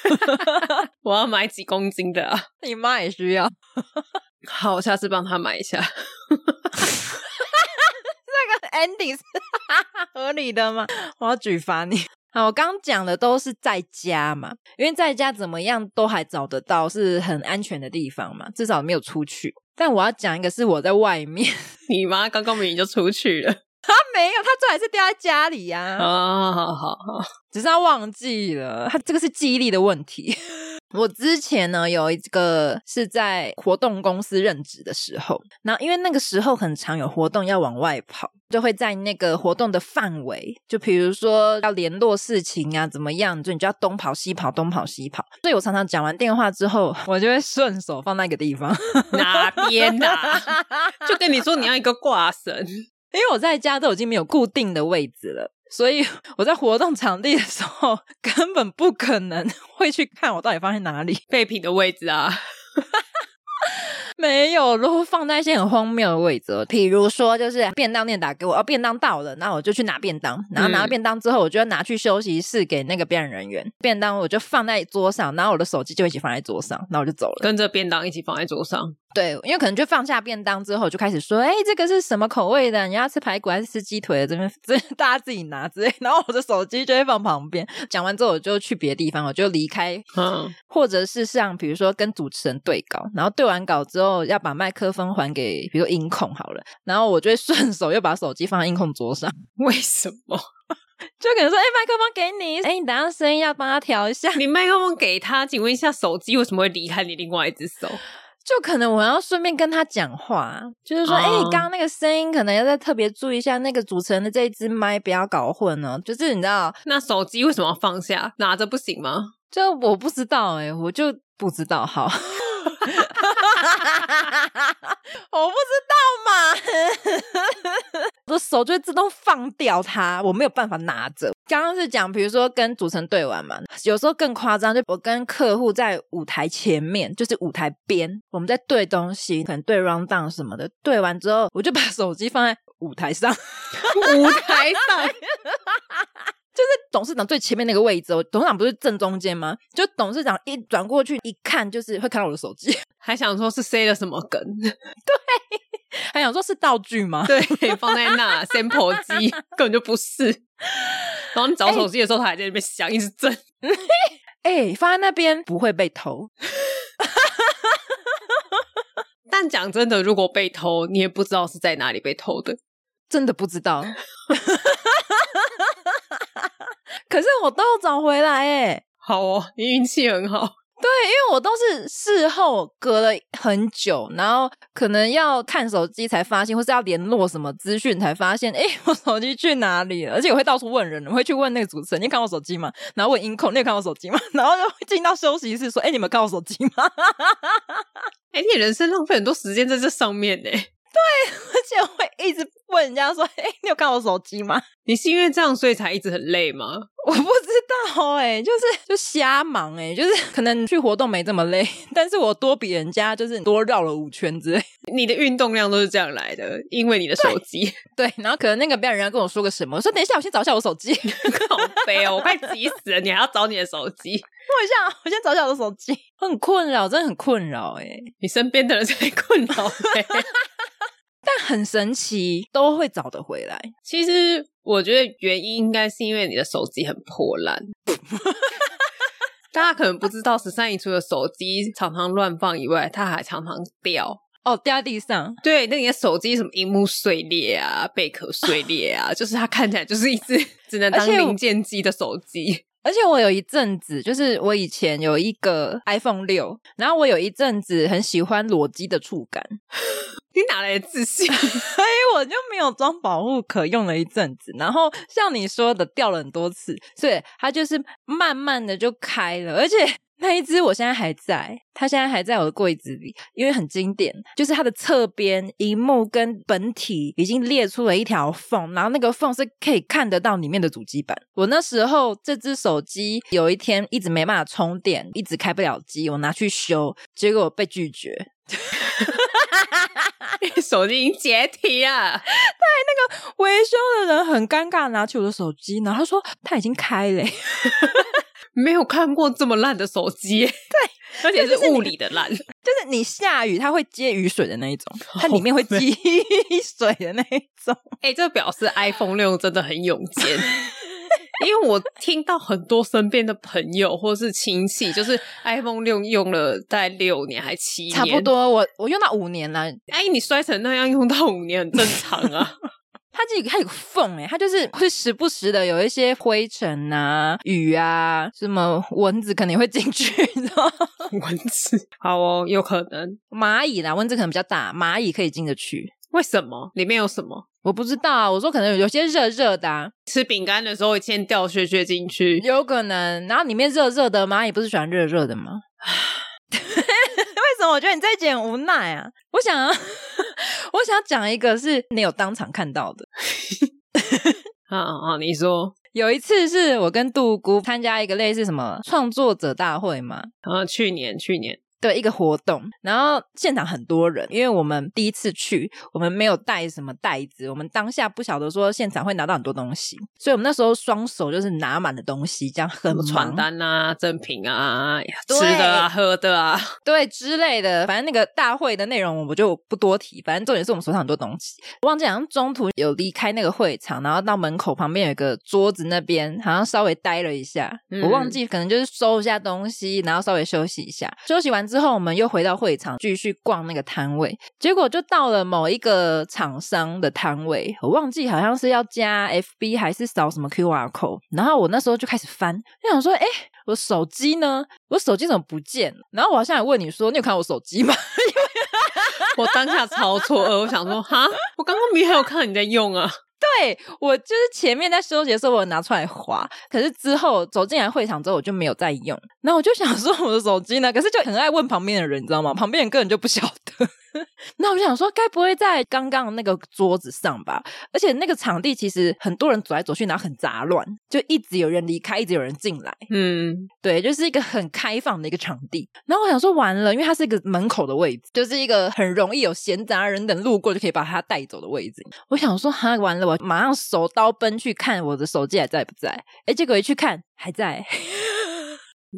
<laughs> 我要买几公斤的啊？你妈也需要。<laughs> 好，我下次帮他买一下。<laughs> 这个 ending 是 <laughs> 合理的吗？我要举发你。好，我刚讲的都是在家嘛，因为在家怎么样都还找得到，是很安全的地方嘛，至少没有出去。但我要讲一个是我在外面，你妈刚刚明明就出去了，<laughs> 她没有，他最后还是掉在家里呀、啊。啊，好好好，只是他忘记了，他这个是记忆力的问题。<laughs> 我之前呢有一个是在活动公司任职的时候，然后因为那个时候很常有活动要往外跑，就会在那个活动的范围，就比如说要联络事情啊怎么样，就你就要东跑西跑，东跑西跑。所以我常常讲完电话之后，<laughs> 我就会顺手放那个地方，哪边啊？就跟你说你要一个挂绳，因为我在家都已经没有固定的位置了。所以 <laughs> 我在活动场地的时候，根本不可能 <laughs> 会去看我到底放在哪里 <laughs> 备品的位置啊。没有，如果放在一些很荒谬的位置，比如说就是便当店打给我，哦，便当到了，那我就去拿便当，然后拿到便当之后，我就要拿去休息室给那个辨认人员。便当我就放在桌上，然后我的手机就一起放在桌上，然后我就走了，跟着便当一起放在桌上。对，因为可能就放下便当之后，就开始说：“哎，这个是什么口味的？你要吃排骨还是吃鸡腿的？这边这大家自己拿之类。”然后我的手机就会放旁边。讲完之后，我就去别的地方，我就离开。嗯，或者是像比如说跟主持人对稿，然后对完稿之后要把麦克风还给比如说音控好了，然后我就会顺手又把手机放在音控桌上。<laughs> 为什么？<laughs> 就可能说：“哎，麦克风给你。哎，你等下声音要帮他调一下。你麦克风给他，请问一下，手机为什么会离开你另外一只手？”就可能我要顺便跟他讲话，就是说，哎、哦，刚刚、欸、那个声音可能要再特别注意一下，那个主持人的这一支麦不要搞混哦。就是你知道，那手机为什么要放下？拿着不行吗？就我不知道哎、欸，我就不知道。好。<laughs> 我不知道嘛，<laughs> 我的手就会自动放掉它，我没有办法拿着。刚刚是讲，比如说跟主持人对完嘛，有时候更夸张，就我跟客户在舞台前面，就是舞台边，我们在对东西，可能对 round down 什么的，对完之后，我就把手机放在舞台上，舞台上。<laughs> 就是董事长最前面那个位置，董事长不是正中间吗？就董事长一转过去一看，就是会看到我的手机，<laughs> 还想说是塞了什么梗？对，还想说是道具吗？对，放在那 <laughs> sample 机根本就不是。然后你找手机的时候，他还在那边响，一直震。<laughs> 哎、欸，放在那边不会被偷。但讲真的，如果被偷，你也不知道是在哪里被偷的，真的不知道。可是我都有找回来哎，好哦，你运气很好。对，因为我都是事后隔了很久，然后可能要看手机才发现，或是要联络什么资讯才发现，哎，<laughs> 我手机去哪里了？而且我会到处问人，我会去问那个主持人，你有看我手机吗？然后问音控，你有看我手机吗？<laughs> 然后就会进到休息室说，哎，你们看我手机吗？<laughs> 哎，你人生浪费很多时间在这上面呢。对，而且我会一直问人家说：“哎，你有看我手机吗？”你是因为这样所以才一直很累吗？<laughs> 我不知道哎、欸，就是就瞎忙哎、欸，就是 <laughs> 可能去活动没这么累，<laughs> 但是我多比人家就是多绕了五圈之类。你的运动量都是这样来的，因为你的手机。对，然后可能那个别人家跟我说个什么，我说等一下，我先找一下我手机。好悲哦，我快急死了，你还要找你的手机？我一下，我先找一下我的手机。很困扰，真的很困扰哎、欸，你身边的人才困扰哎。但很神奇，都会找得回来。其实我觉得原因应该是因为你的手机很破烂。<laughs> 大家可能不知道，十三姨除了手机常常乱放以外，它还常常掉哦，掉在地上。对，那你的手机什么荧幕碎裂啊、贝壳碎裂啊，就是它看起来就是一只只能当零件机的手机。而且我有一阵子，就是我以前有一个 iPhone 六，然后我有一阵子很喜欢裸机的触感。<laughs> 你哪来的自信？<laughs> 所以我就没有装保护壳，用了一阵子。然后像你说的，掉了很多次，所以它就是慢慢的就开了，而且。那一只我现在还在，它现在还在我的柜子里，因为很经典，就是它的侧边荧幕跟本体已经裂出了一条缝，然后那个缝是可以看得到里面的主机板。我那时候这只手机有一天一直没办法充电，一直开不了机，我拿去修，结果被拒绝。<laughs> 手机已经解体了，对，那个维修的人很尴尬，拿起我的手机，然后他说他已经开了。<laughs> 没有看过这么烂的手机，对，<laughs> 而且是物理的烂，<laughs> 就是你下雨它会接雨水的那一种，<laughs> 它里面会积水的那一种。哎、欸，这表示 iPhone 六真的很勇健，因为我听到很多身边的朋友或是亲戚，就是 iPhone 六用了大概六年还七年，差不多。我我用到五年了，哎，你摔成那样用到五年很正常啊。它这里它有缝诶，它就是 <laughs> 会时不时的有一些灰尘啊、雨啊，什么蚊子肯定会进去，<laughs> 你知道吗？蚊子好哦，有可能蚂蚁啦，蚊子可能比较大，蚂蚁可以进得去。为什么？里面有什么？我不知道。我说可能有些热热的啊，吃饼干的时候会先掉屑屑进去，有可能。然后里面热热的，蚂蚁不是喜欢热热的吗？<laughs> 为什么我觉得你这一集很无奈啊？我想啊，<laughs> 我想讲一个是你有当场看到的。啊啊啊！你说有一次是我跟杜姑参加一个类似什么创作者大会嘛？啊，去年去年。对，一个活动，然后现场很多人，因为我们第一次去，我们没有带什么袋子，我们当下不晓得说现场会拿到很多东西，所以我们那时候双手就是拿满了东西，这样很传单啊、赠品啊、吃的啊、喝的啊，<laughs> 对之类的，反正那个大会的内容我就不多提，反正重点是我们手上很多东西。我忘记好像中途有离开那个会场，然后到门口旁边有一个桌子那边，好像稍微待了一下，嗯、我忘记可能就是收一下东西，然后稍微休息一下，休息完。之之后我们又回到会场继续逛那个摊位，结果就到了某一个厂商的摊位，我忘记好像是要加 FB 还是扫什么 QR code，然后我那时候就开始翻，就想说，哎，我手机呢？我手机怎么不见了？然后我好像也问你说，你有看我手机吗？因 <laughs> 为我当下超错愕，我想说，哈，我刚刚明明有看到你在用啊。对，我就是前面在休息的时候，我拿出来划，可是之后走进来会场之后，我就没有再用。然后我就想说，我的手机呢？可是就很爱问旁边的人，你知道吗？旁边人根本就不晓得。<laughs> 那我就想说，该不会在刚刚那个桌子上吧？而且那个场地其实很多人走来走去，然后很杂乱，就一直有人离开，一直有人进来。嗯，对，就是一个很开放的一个场地。然后我想说，完了，因为它是一个门口的位置，就是一个很容易有闲杂人等路过就可以把它带走的位置。我想说，哈，完了，我马上手刀奔去看我的手机还在不在？哎，结果一去看，还在。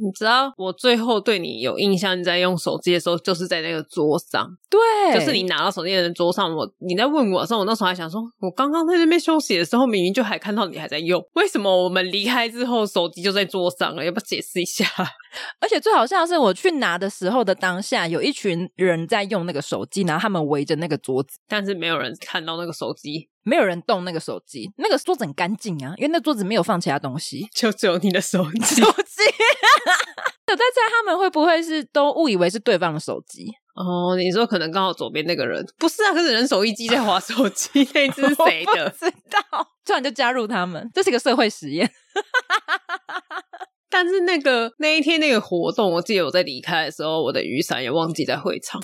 你知道我最后对你有印象，你在用手机的时候，就是在那个桌上，对，就是你拿到手机的桌上。我你在问我的时候，我那时候还想说，我刚刚在那边休息的时候，明明就还看到你还在用，为什么我们离开之后手机就在桌上了？要不要解释一下？<laughs> 而且最好笑的是，我去拿的时候的当下，有一群人在用那个手机，然后他们围着那个桌子，但是没有人看到那个手机，没有人动那个手机，那个桌子很干净啊，因为那桌子没有放其他东西，就只有你的手机。<laughs> 手机。<laughs> 我在猜他们会不会是都误以为是对方的手机？哦，你说可能刚好左边那个人不是啊？可是人手一机在划手机，那只是谁的？<laughs> 不知道，突然就加入他们，这是一个社会实验。但是那个那一天那个活动，我记得我在离开的时候，我的雨伞也忘记在会场。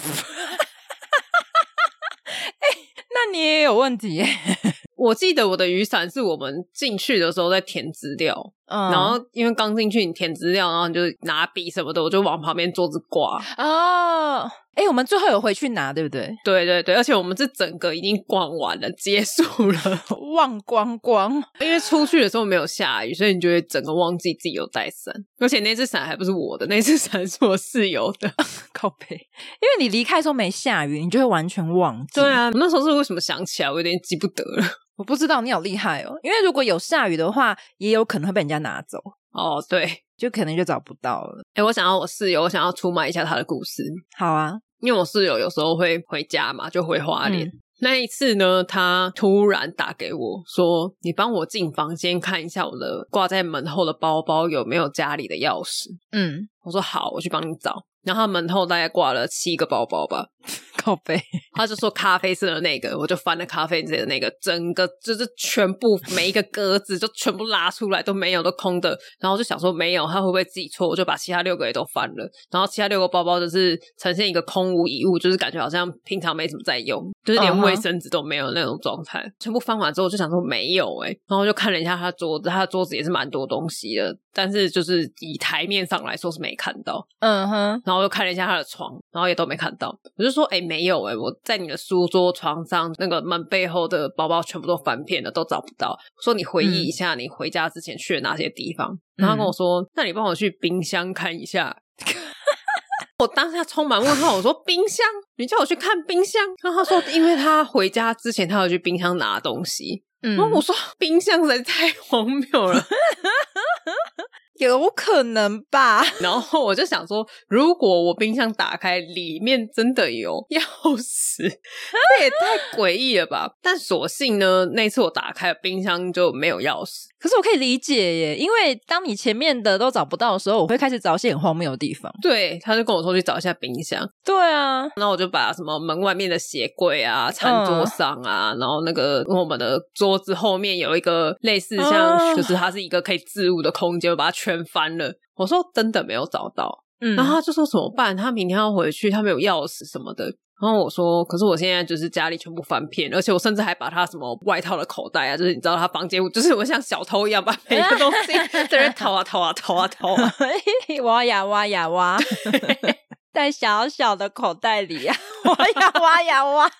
你也有问题。<laughs> 我记得我的雨伞是我们进去的时候在填资料。嗯，然后因为刚进去，你填资料，然后你就拿笔什么的，我就往旁边桌子挂。哦，哎，我们最后有回去拿，对不对？对对对，而且我们这整个已经逛完了，结束了，<laughs> 忘光光。因为出去的时候没有下雨，所以你就会整个忘记自己有带伞。而且那只伞还不是我的，那只伞是我室友的。<laughs> 靠背，因为你离开的时候没下雨，你就会完全忘记。对啊，我那时候是为什么想起来，我有点记不得了。我不知道你好厉害哦，因为如果有下雨的话，也有可能会被人家拿走哦。对，就可能就找不到了。哎，我想要我室友，我想要出卖一下他的故事。好啊，因为我室友有时候会回家嘛，就回花莲。嗯、那一次呢，他突然打给我说：“你帮我进房间看一下我的挂在门后的包包有没有家里的钥匙。”嗯，我说好，我去帮你找。然后他门后大概挂了七个包包吧，靠背。<laughs> 他就说咖啡色的那个，我就翻了咖啡色的那个，整个就是全部每一个格子就全部拉出来都没有，都空的。然后就想说没有，他会不会自己错？我就把其他六个也都翻了。然后其他六个包包就是呈现一个空无一物，就是感觉好像平常没怎么在用，就是连卫生纸都没有那种状态。Uh huh. 全部翻完之后就想说没有哎、欸、然后就看了一下他桌子，他的桌子也是蛮多东西的，但是就是以台面上来说是没看到。嗯哼、uh。然后又看了一下他的床，然后也都没看到。我就说：“哎，没有哎，我在你的书桌、床上那个门背后的包包全部都翻遍了，都找不到。”说：“你回忆一下，你回家之前去了哪些地方？”嗯、然后跟我说：“那你帮我去冰箱看一下。<laughs> ”我当下充满问号，我说：“冰箱？你叫我去看冰箱？”然后他说：“因为他回家之前他要去冰箱拿东西。嗯”然后我说：“冰箱实在太荒谬了。”有可能吧，<laughs> 然后我就想说，如果我冰箱打开，里面真的有钥匙，这也太诡异了吧？但所幸呢，那次我打开冰箱就没有钥匙。可是我可以理解耶，因为当你前面的都找不到的时候，我会开始找一些很荒谬的地方。对，他就跟我说去找一下冰箱。对啊，然后我就把什么门外面的鞋柜啊、餐桌上啊，嗯、然后那个我们的桌子后面有一个类似像，嗯、就是它是一个可以置物的空间，我把它全翻了。我说真的没有找到，嗯，然后他就说怎么办？他明天要回去，他没有钥匙什么的。然后我说，可是我现在就是家里全部翻遍，而且我甚至还把他什么外套的口袋啊，就是你知道他房间，就是我像小偷一样把 <laughs> 每一个东西在那掏啊掏啊掏啊掏啊，<laughs> 挖呀挖呀挖，在小小的口袋里啊，挖呀挖呀挖，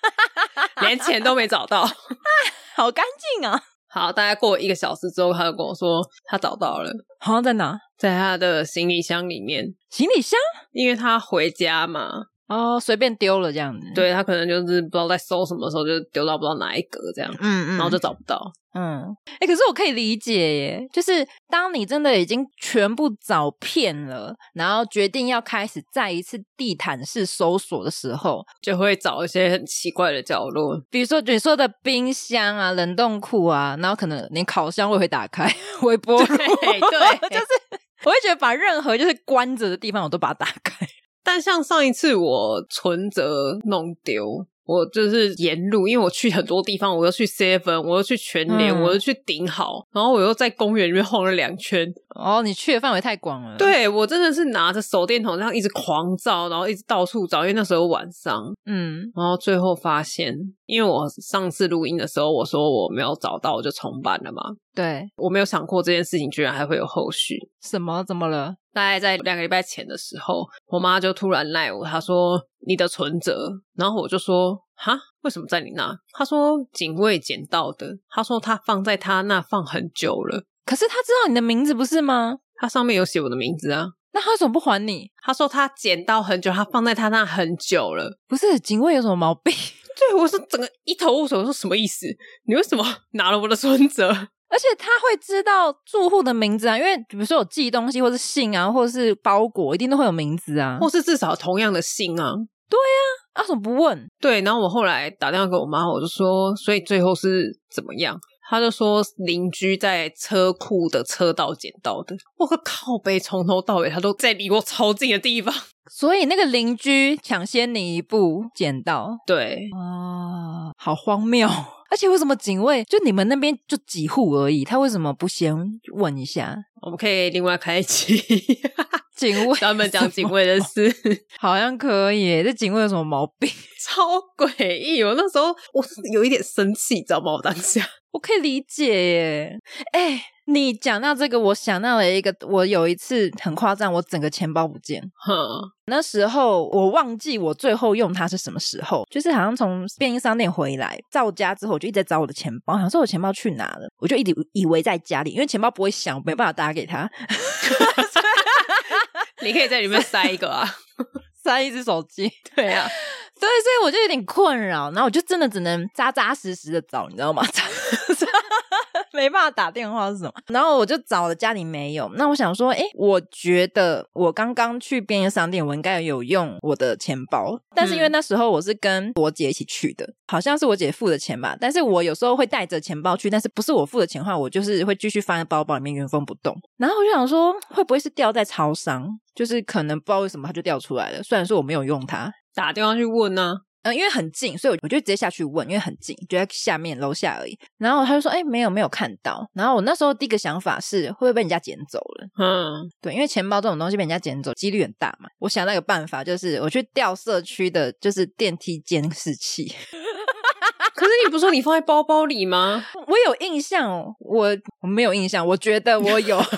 连钱都没找到，<laughs> 好干净啊！好，大概过一个小时之后，他就跟我说他找到了，好像在哪？在他的行李箱里面。行李箱？因为他回家嘛。哦，随便丢了这样子，对，他可能就是不知道在搜什么时候就丢到不知道哪一格这样，嗯嗯，然后就找不到，嗯，哎、欸，可是我可以理解耶，就是当你真的已经全部找遍了，然后决定要开始再一次地毯式搜索的时候，就会找一些很奇怪的角落，比如说你说的冰箱啊、冷冻库啊，然后可能连烤箱我也会打开，微波炉，对，<laughs> 对就是我会觉得把任何就是关着的地方我都把它打开。但像上一次我存折弄丢，我就是沿路，因为我去很多地方，我又去 Seven，我又去全联，嗯、我又去顶好，然后我又在公园里面晃了两圈。哦，你去的范围太广了。对，我真的是拿着手电筒这样一直狂照，然后一直到处找，因为那时候晚上，嗯，然后最后发现，因为我上次录音的时候我说我没有找到，我就重办了嘛。对，我没有想过这件事情居然还会有后续。什么？怎么了？大概在两个礼拜前的时候，我妈就突然赖我，她说你的存折，然后我就说哈，为什么在你那？她说警卫捡到的，她说她放在她那放很久了，可是她知道你的名字不是吗？她上面有写我的名字啊，那她怎么不还你？她说她捡到很久，她放在她那很久了，不是警卫有什么毛病？<laughs> 对，我是整个一头雾水，我说什么意思？你为什么拿了我的存折？而且他会知道住户的名字啊，因为比如说有寄东西，或是信啊，或者是包裹，一定都会有名字啊，或是至少同样的信啊。对呀，啊，为什么不问？对，然后我后来打电话给我妈，我就说，所以最后是怎么样？他就说邻居在车库的车道捡到的。我个靠背，从头到尾他都在离我超近的地方，所以那个邻居抢先你一步捡到。对，啊，好荒谬。而且为什么警卫就你们那边就几户而已，他为什么不先问一下？我们可以另外开一期 <laughs> 警卫 <laughs> 专门讲警卫的事，<laughs> 好像可以。这警卫有什么毛病？超诡异！我那时候我是有一点生气，知道吗？我当下我可以理解耶。哎。你讲到这个，我想到了一个，我有一次很夸张，我整个钱包不见。哼，那时候我忘记我最后用它是什么时候，就是好像从便利商店回来到家之后，我就一直在找我的钱包，想说我钱包去哪了，我就一直以为在家里，因为钱包不会响，没办法打给他。<laughs> 你可以在里面塞一个啊，<laughs> 塞一只手机。对啊，对，所以我就有点困扰，然后我就真的只能扎扎实实的找，你知道吗？<laughs> <laughs> 没办法打电话是什么？然后我就找了家里没有。那我想说，哎，我觉得我刚刚去便利商店，我应该有用我的钱包。但是因为那时候我是跟我姐一起去的，好像是我姐付的钱吧。但是我有时候会带着钱包去，但是不是我付的钱的话，我就是会继续放在包包里面原封不动。然后我就想说，会不会是掉在超商？就是可能不知道为什么它就掉出来了。虽然说我没有用它，打电话去问呢。嗯，因为很近，所以我就直接下去问，因为很近，就在下面楼下而已。然后他就说：“哎，没有，没有看到。”然后我那时候第一个想法是，会不会被人家捡走了？嗯，对，因为钱包这种东西被人家捡走几率很大嘛。我想到一个办法，就是我去调社区的，就是电梯监视器。<laughs> 可是你不是说你放在包包里吗？我有印象，我我没有印象，我觉得我有。<laughs>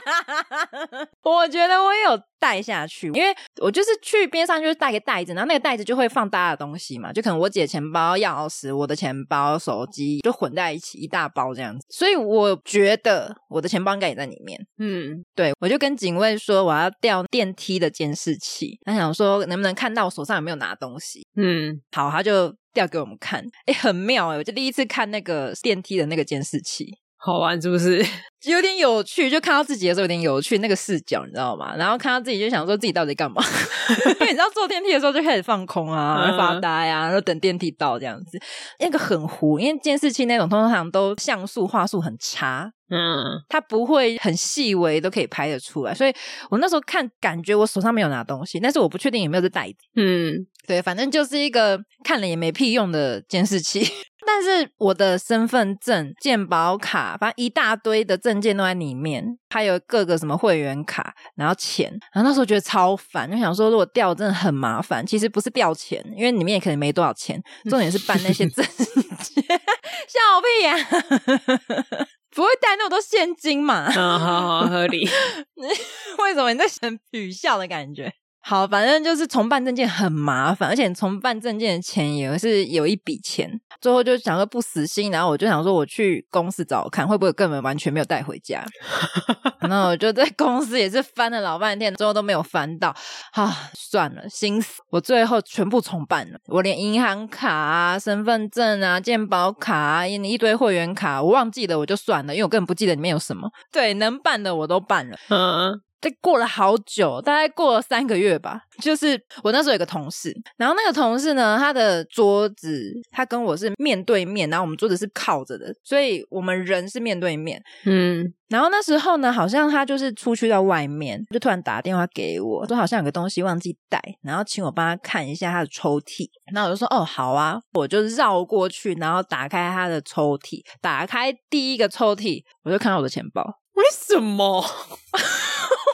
<laughs> 我觉得我也有带下去，因为我就是去边上就是带个袋子，然后那个袋子就会放大的东西嘛，就可能我姐钱包、钥匙、我的钱包、手机就混在一起一大包这样子，所以我觉得我的钱包应该也在里面。嗯，对，我就跟警卫说我要调电梯的监视器，他想说能不能看到我手上有没有拿东西。嗯，好，他就调给我们看，哎，很妙哎，我就第一次看那个电梯的那个监视器。好玩是不是？<laughs> 有点有趣，就看到自己的时候有点有趣，那个视角你知道吗？然后看到自己就想说自己到底干嘛？<laughs> 因为你知道坐电梯的时候就开始放空啊，发呆啊，然后等电梯到这样子，那个很糊，因为监视器那种通常都像素画素很差，嗯，它不会很细微都可以拍得出来，所以我那时候看感觉我手上没有拿东西，但是我不确定有没有这袋子，嗯，对，反正就是一个看了也没屁用的监视器。但是我的身份证、健保卡，反正一大堆的证件都在里面，还有各个什么会员卡，然后钱，然后那时候觉得超烦，就想说如果掉真的很麻烦。其实不是掉钱，因为里面也可能没多少钱，重点是办那些证件，<laughs> 笑屁呀、啊，<laughs> 不会带那么多现金嘛？嗯，好好合理。<laughs> 为什么你在很取笑的感觉？好，反正就是重办证件很麻烦，而且重办证件的钱也是有一笔钱。最后就想说不死心，然后我就想说我去公司找看会不会根本完全没有带回家。<laughs> 然后我就在公司也是翻了老半天，最后都没有翻到。啊，算了，心死！我最后全部重办了，我连银行卡啊、身份证啊、健保卡啊、一堆会员卡，我忘记了我就算了，因为我根本不记得里面有什么。对，能办的我都办了。嗯。这过了好久，大概过了三个月吧。就是我那时候有个同事，然后那个同事呢，他的桌子他跟我是面对面，然后我们桌子是靠着的，所以我们人是面对面。嗯，然后那时候呢，好像他就是出去到外面，就突然打电话给我，说好像有个东西忘记带，然后请我帮他看一下他的抽屉。然后我就说哦，好啊，我就绕过去，然后打开他的抽屉，打开第一个抽屉，我就看到我的钱包。为什么？<laughs>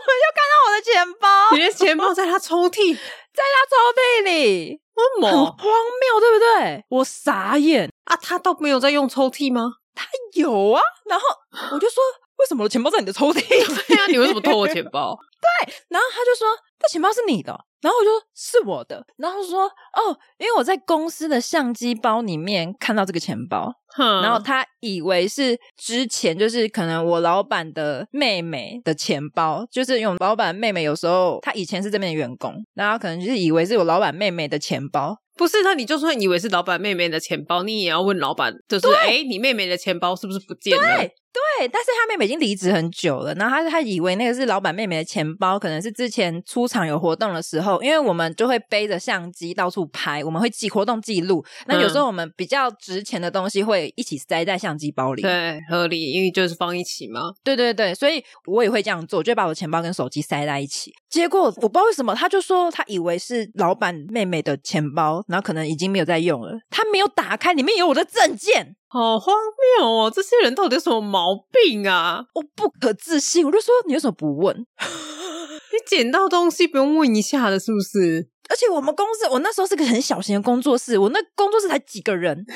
我就看到我的钱包，你的钱包在他抽屉，在他抽屉里，我？很荒谬，对不对？我傻眼啊！他都没有在用抽屉吗？他有啊。然后我就说，为什么我的钱包在你的抽屉？<laughs> 对啊，你为什么偷我钱包？<laughs> 对。然后他就说，这钱包是你的。然后我就说是我的，然后说哦，因为我在公司的相机包里面看到这个钱包，哼然后他以为是之前就是可能我老板的妹妹的钱包，就是因为我老板妹妹有时候她以前是这边的员工，然后可能就是以为是我老板妹妹的钱包。不是，那你就算以为是老板妹妹的钱包，你也要问老板，就是哎，你妹妹的钱包是不是不见了？对对，但是他妹妹已经离职很久了，然后他他以为那个是老板妹妹的钱包，可能是之前出场有活动的时候，因为我们就会背着相机到处拍，我们会记活动记录，那有时候我们比较值钱的东西会一起塞在相机包里，对，合理，因为就是放一起嘛。对对对，所以我也会这样做，就把我的钱包跟手机塞在一起。结果我不知道为什么，他就说他以为是老板妹妹的钱包，然后可能已经没有在用了，他没有打开，里面有我的证件。好荒谬哦！这些人到底有什么毛病啊？我不可置信，我就说你为什么不问？<laughs> 你捡到东西不用问一下的，是不是？而且我们公司，我那时候是个很小型的工作室，我那工作室才几个人，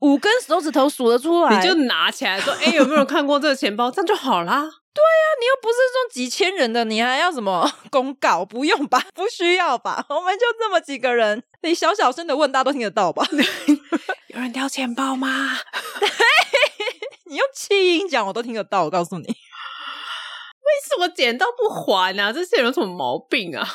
五根手指头数得出来。你就拿起来说：“ <laughs> 哎，有没有人看过这个钱包？”这样就好啦。对呀、啊，你又不是说几千人的，你还要什么 <laughs> 公告？不用吧？不需要吧？我们就这么几个人，你小小声的问，大家都听得到吧？有人掉钱包吗？<laughs> 你用气音讲，我都听得到。我告诉你，<laughs> 为什么捡到不还啊？这些人有什么毛病啊？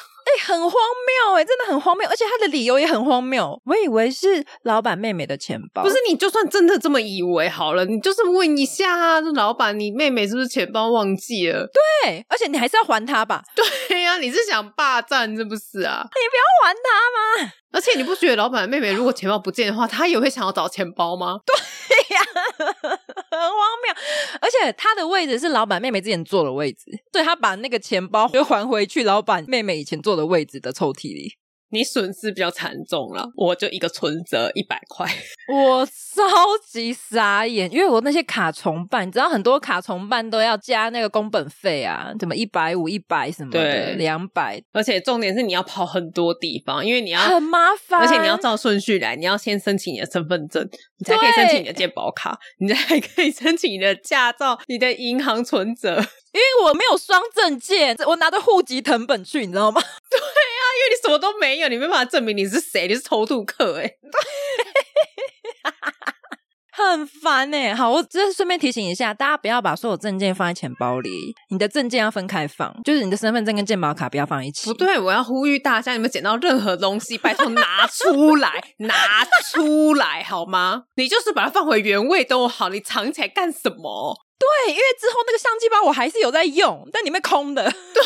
很荒谬哎、欸，真的很荒谬，而且他的理由也很荒谬。我以为是老板妹妹的钱包，不是？你就算真的这么以为好了，你就是问一下啊，老板，你妹妹是不是钱包忘记了？对，而且你还是要还他吧？<laughs> 对呀、啊，你是想霸占是不是啊？你不要还他吗？而且你不觉得老板妹妹如果钱包不见的话，她也会想要找钱包吗？<laughs> 对呀、啊，很荒谬。而且他的位置是老板妹妹之前坐的位置，所以他把那个钱包 <laughs> 又还回去老板妹妹以前坐的位置的抽屉里。你损失比较惨重了，我就一个存折一百块，<laughs> 我超级傻眼，因为我那些卡重办，你知道很多卡重办都要加那个工本费啊，怎么一百五、一百什么的，两百对，而且重点是你要跑很多地方，因为你要很麻烦，而且你要照顺序来，你要先申请你的身份证，你才可以申请你的健保卡，你才可以申请你的驾照、你的银行存折，<laughs> 因为我没有双证件，我拿着户籍成本去，你知道吗？<laughs> 对。因为你什么都没有，你没办法证明你是谁，你是偷渡客哎、欸，<laughs> 很烦哎、欸。好，我只是顺便提醒一下，大家不要把所有证件放在钱包里，你的证件要分开放，就是你的身份证跟健保卡不要放一起。不对，我要呼吁大家，你们捡到任何东西，<laughs> 拜托拿出来，<laughs> 拿出来好吗？你就是把它放回原位都好，你藏起来干什么？对，因为之后那个相机包我还是有在用，但里面空的。对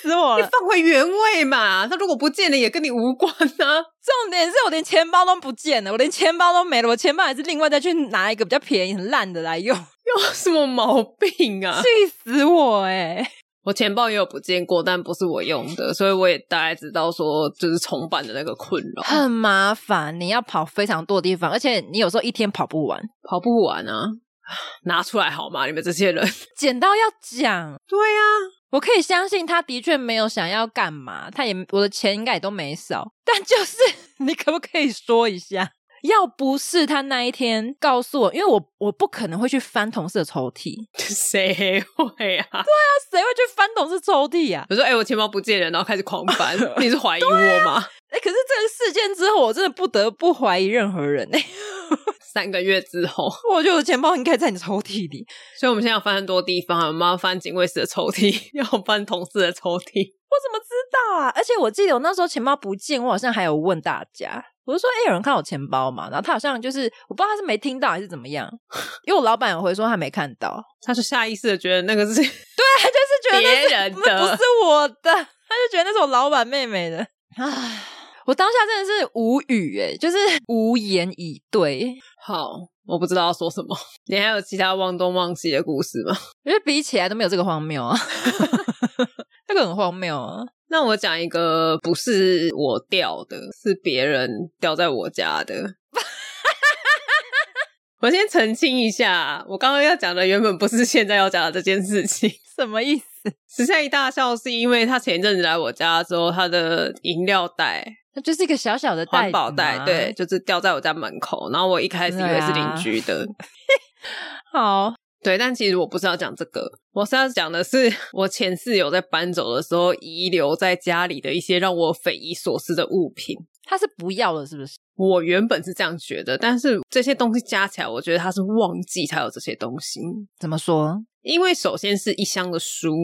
死我了！你放回原位嘛，它如果不见了也跟你无关啊。重点是我连钱包都不见了，我连钱包都没了，我钱包还是另外再去拿一个比较便宜、很烂的来用。有什么毛病啊？气死我哎、欸！我钱包也有不见过，但不是我用的，所以我也大概知道说就是重办的那个困扰，很麻烦，你要跑非常多的地方，而且你有时候一天跑不完，跑不完啊。<sighs> 拿出来好吗？你们这些人 <laughs> 捡到要讲。对呀、啊，我可以相信他的确没有想要干嘛，他也我的钱应该也都没少。但就是 <laughs> 你可不可以说一下？要不是他那一天告诉我，因为我我不可能会去翻同事的抽屉，<laughs> 谁会啊？对啊，谁会去翻同事抽屉啊？我说，哎、欸，我钱包不见了，然后开始狂翻，<laughs> 你是怀疑我吗？哎、欸，可是这个事件之后，我真的不得不怀疑任何人哎、欸。<laughs> 三个月之后，我觉得我的钱包应该在你抽屉里，所以我们现在要翻很多地方，我们要翻警卫室的抽屉，要翻同事的抽屉。我怎么知道啊？而且我记得我那时候钱包不见，我好像还有问大家，我就说，哎、欸，有人看我钱包嘛？然后他好像就是，我不知道他是没听到还是怎么样，因为我老板有回说他没看到，他就下意识的觉得那个是 <laughs> 对，就是觉得别人的，不是我的，他就觉得那是我老板妹妹的。唉，我当下真的是无语哎，就是无言以对。好，我不知道要说什么。<laughs> 你还有其他忘东忘西的故事吗？因为比起来都没有这个荒谬啊，<laughs> 这个很荒谬啊。那我讲一个不是我掉的，是别人掉在我家的。<laughs> 我先澄清一下，我刚刚要讲的原本不是现在要讲的这件事情。<laughs> 什么意思？时下一大笑是因为他前一阵子来我家之后，他的饮料袋，那就是一个小小的 <laughs> 环保袋，对，就是掉在我家门口。然后我一开始以为是邻居的。好。对，但其实我不是要讲这个，我是要讲的是我前室友在搬走的时候遗留在家里的一些让我匪夷所思的物品。他是不要了，是不是？我原本是这样觉得，但是这些东西加起来，我觉得他是忘记才有这些东西。怎么说？因为首先是一箱的书。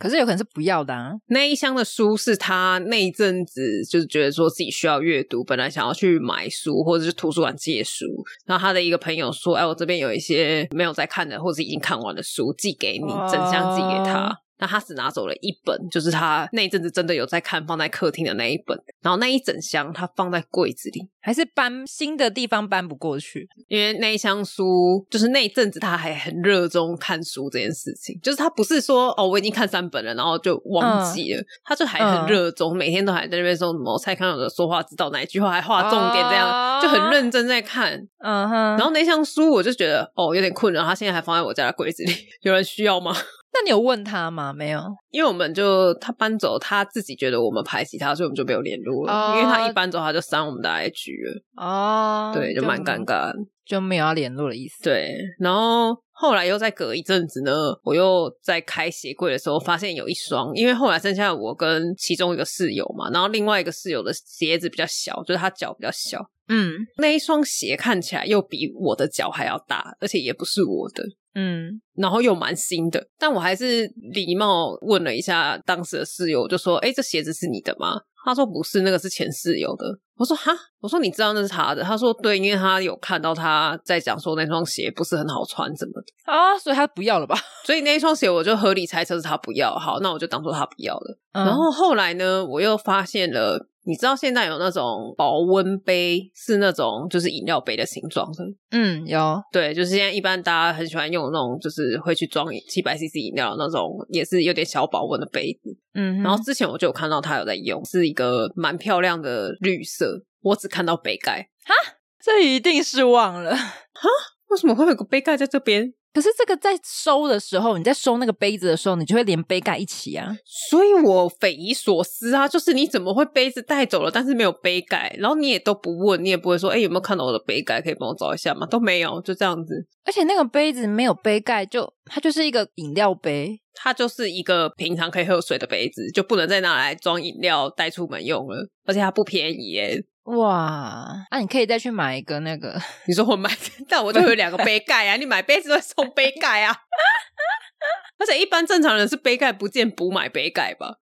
可是有可能是不要的啊。那一箱的书是他那一阵子就是觉得说自己需要阅读，本来想要去买书或者是图书馆借书，然后他的一个朋友说：“哎，我这边有一些没有在看的或者已经看完的书，寄给你，整箱寄给他。Oh. ”那他只拿走了一本，就是他那一阵子真的有在看，放在客厅的那一本。然后那一整箱他放在柜子里，还是搬新的地方搬不过去？因为那一箱书，就是那一阵子他还很热衷看书这件事情。就是他不是说哦，我已经看三本了，然后就忘记了，嗯、他就还很热衷，嗯、每天都还在那边说什么蔡康永的说话知道哪一句话，还画重点，这样、哦、就很认真在看。嗯哼。然后那箱书我就觉得哦有点困扰，他现在还放在我家的柜子里，<laughs> 有人需要吗？那你有问他吗？没有，因为我们就他搬走，他自己觉得我们排挤他，所以我们就没有联络了。Oh, 因为他一搬走，他就删我们的 IG 了。哦，oh, 对，就蛮尴尬就，就没有要联络的意思。对，然后后来又再隔一阵子呢，我又在开鞋柜的时候，发现有一双，因为后来剩下我跟其中一个室友嘛，然后另外一个室友的鞋子比较小，就是他脚比较小。嗯，那一双鞋看起来又比我的脚还要大，而且也不是我的。嗯，然后又蛮新的，但我还是礼貌问了一下当时的室友，就说：“哎，这鞋子是你的吗？”他说：“不是，那个是前室友的。”我说：“哈，我说你知道那是他的？”他说：“对，因为他有看到他在讲说那双鞋不是很好穿什么的啊，所以他不要了吧？<laughs> 所以那一双鞋我就合理猜测是他不要。好，那我就当做他不要了。嗯、然后后来呢，我又发现了。你知道现在有那种保温杯，是那种就是饮料杯的形状的。嗯，有。对，就是现在一般大家很喜欢用那种，就是会去装七百 CC 饮料的那种，也是有点小保温的杯子。嗯，然后之前我就有看到他有在用，是一个蛮漂亮的绿色。我只看到杯盖，哈，这一定是忘了，哈，为什么会有个杯盖在这边？可是这个在收的时候，你在收那个杯子的时候，你就会连杯盖一起啊。所以我匪夷所思啊，就是你怎么会杯子带走了，但是没有杯盖，然后你也都不问，你也不会说，哎，有没有看到我的杯盖？可以帮我找一下吗？都没有，就这样子。而且那个杯子没有杯盖，就它就是一个饮料杯，它就是一个平常可以喝水的杯子，就不能再拿来装饮料带出门用了。而且它不便宜耶。哇，那、啊、你可以再去买一个那个。<laughs> 你说我买，<laughs> 但我就有两个杯盖啊！你买杯子都送杯盖啊！<laughs> 而且一般正常人是杯盖不见补买杯盖吧？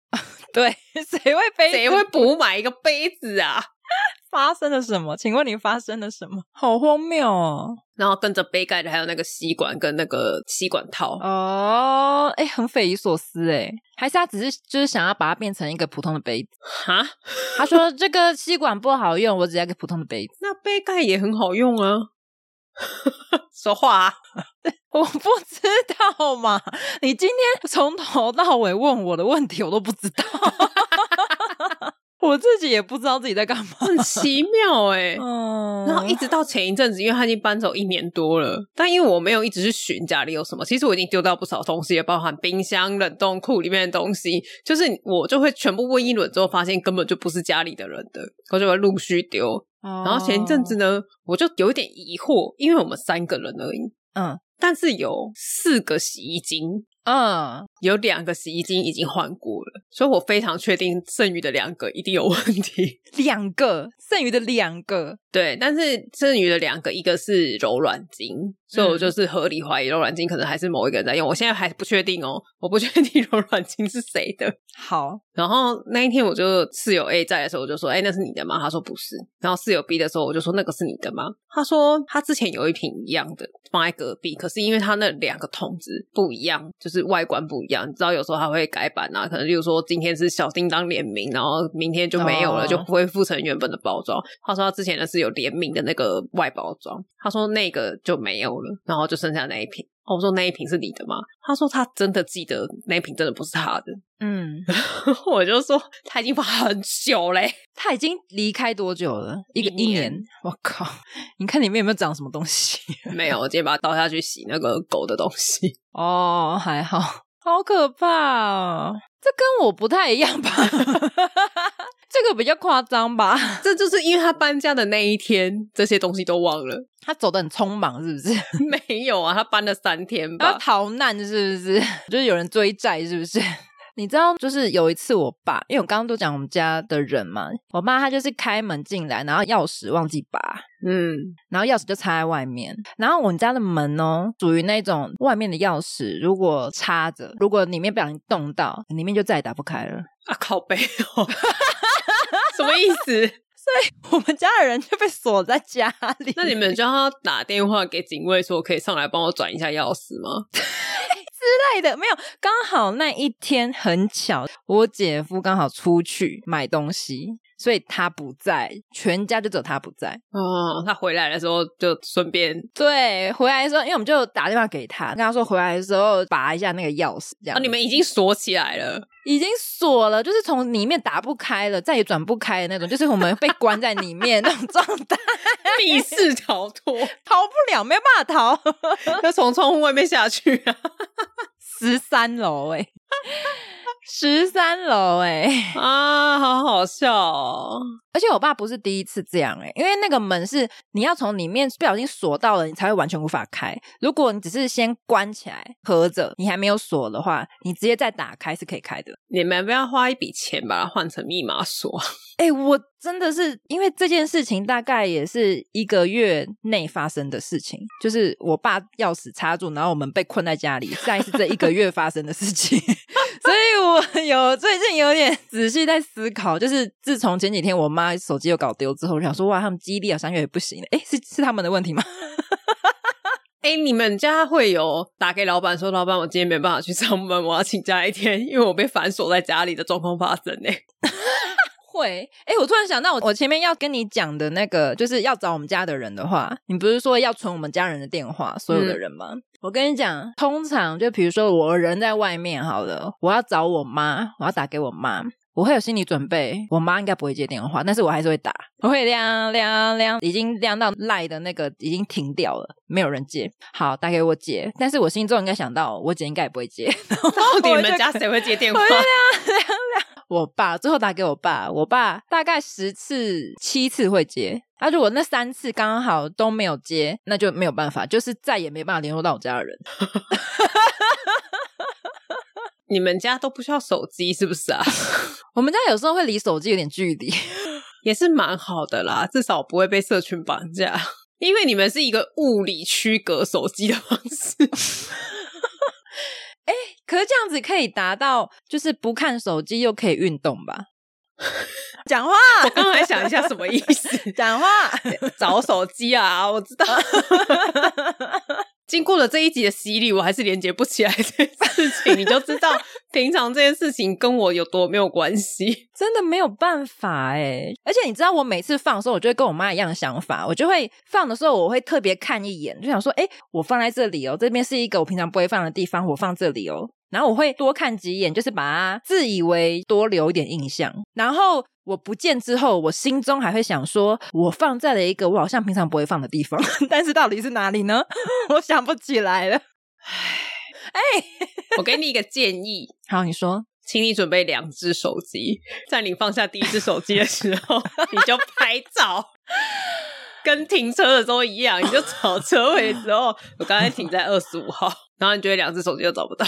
对，谁会杯谁会补买一个杯子啊？发生了什么？请问你发生了什么？<laughs> 好荒谬哦！然后跟着杯盖的还有那个吸管跟那个吸管套哦，哎，很匪夷所思哎，还是他只是就是想要把它变成一个普通的杯子哈？他说这个吸管不好用，我只要一个普通的杯子。那杯盖也很好用啊！<laughs> 说话啊，<laughs> 我不知道嘛？你今天从头到尾问我的问题，我都不知道。我自己也不知道自己在干嘛，很奇妙哎、欸。<laughs> 嗯，然后一直到前一阵子，因为他已经搬走一年多了，但因为我没有一直去寻家里有什么，其实我已经丢掉不少东西，也包含冰箱、冷冻库里面的东西。就是我就会全部问一轮之后，发现根本就不是家里的人的，我就会陆续丢。然后前一阵子呢，我就有一点疑惑，因为我们三个人而已，嗯，但是有四个洗衣精。嗯，有两个洗衣精已经换过了，所以我非常确定剩余的两个一定有问题。<laughs> 两个剩余的两个，对，但是剩余的两个，一个是柔软精。所以我就是合理怀疑柔软精可能还是某一个人在用，我现在还不确定哦，我不确定 <laughs> 柔软精是谁的。好，然后那一天我就室友 A 在的时候，我就说：“哎，那是你的吗？”他说：“不是。”然后室友 B 的时候，我就说：“那个是你的吗？”他说：“他之前有一瓶一样的放在隔壁，可是因为他那两个桶子不一样，就是外观不一样，你知道有时候它会改版啊，可能例如说今天是小叮当联名，然后明天就没有了，就不会复成原本的包装。他说他之前的是有联名的那个外包装，他说那个就没有了。”然后就剩下那一瓶，我说那一瓶是你的吗？他说他真的记得那一瓶真的不是他的。嗯，<laughs> 我就说他已经放很久嘞，<laughs> 他已经离开多久了？一个一年。我靠！你看里面有没有长什么东西？<laughs> 没有，我今天把它倒下去洗那个狗的东西。哦，还好，好可怕哦！这跟我不太一样吧？这个比较夸张吧？<laughs> 这就是因为他搬家的那一天，这些东西都忘了。他走得很匆忙，是不是？<laughs> 没有啊，他搬了三天吧。他逃难是不是？<laughs> 就是有人追债，是不是？你知道，就是有一次我爸，因为我刚刚都讲我们家的人嘛，我妈她就是开门进来，然后钥匙忘记拔，嗯，然后钥匙就插在外面。然后我们家的门哦，属于那种外面的钥匙，如果插着，如果里面不小心动到，里面就再也打不开了。啊，靠背哦，什么意思？<laughs> 所以我们家的人就被锁在家里。那你们叫他打电话给警卫，说可以上来帮我转一下钥匙吗？<laughs> 之类的，没有。刚好那一天很巧，我姐夫刚好出去买东西。所以他不在，全家就只有他不在。哦，他回来的时候就顺便对，回来的时候，因为我们就打电话给他，跟他说回来的时候拔一下那个钥匙，这样。哦，你们已经锁起来了，已经锁了，就是从里面打不开了，再也转不开的那种，就是我们被关在里面那种状态，<laughs> 密室逃脱，<laughs> 逃不了，没有办法逃，要从窗户外面下去啊，<laughs> 十三楼哎。<laughs> 十三楼哎 <laughs> 啊，好好笑哦！而且我爸不是第一次这样哎，因为那个门是你要从里面不小心锁到了，你才会完全无法开。如果你只是先关起来合着，你还没有锁的话，你直接再打开是可以开的。你们不要花一笔钱把它换成密码锁。哎，我真的是因为这件事情大概也是一个月内发生的事情，就是我爸钥匙插住，然后我们被困在家里，再是这一个月发生的事情。所以我有最近有点仔细在思考，就是自从前几天我妈手机又搞丢之后，我想说哇，他们记忆力好像也不行了。哎，是是他们的问题吗？<laughs> 哎，你们家会有打给老板说，老板，我今天没办法去上班，我要请假一天，因为我被反锁在家里的状况发生呢？<laughs> 会，哎，我突然想到我，我我前面要跟你讲的那个，就是要找我们家的人的话，你不是说要存我们家人的电话，所有的人吗？嗯我跟你讲，通常就比如说我人在外面好了，我要找我妈，我要打给我妈，我会有心理准备，我妈应该不会接电话，但是我还是会打，我会亮亮亮，已经亮到赖的那个已经停掉了，没有人接，好，打给我姐，但是我心中应该想到我姐应该也不会接，到底你们家谁会接电话？亮亮亮，我爸最后打给我爸，我爸大概十次七次会接。啊，如果那三次刚好都没有接，那就没有办法，就是再也没办法联络到我家的人。你们家都不需要手机是不是啊？<laughs> 我们家有时候会离手机有点距离，<laughs> 也是蛮好的啦，至少不会被社群绑架，因为你们是一个物理区隔手机的方式。哎、欸，可是这样子可以达到，就是不看手机又可以运动吧？<laughs> 讲话，我刚才想一下什么意思？讲话，找手机啊！我知道，经过了这一集的洗礼，我还是连接不起来这件事情，你就知道平常这件事情跟我有多没有关系。真的没有办法哎！而且你知道，我每次放的时候，我就会跟我妈一样的想法，我就会放的时候，我会特别看一眼，就想说，哎，我放在这里哦，这边是一个我平常不会放的地方，我放这里哦。然后我会多看几眼，就是把它自以为多留一点印象。然后我不见之后，我心中还会想说，我放在了一个我好像平常不会放的地方，<laughs> 但是到底是哪里呢？<laughs> 我想不起来了。哎，我给你一个建议，好，你说，请你准备两只手机，在你放下第一只手机的时候，<laughs> 你就拍照。跟停车的时候一样，你就找车位的时候，我刚才停在二十五号，<laughs> 然后你觉得两只手机都找不到。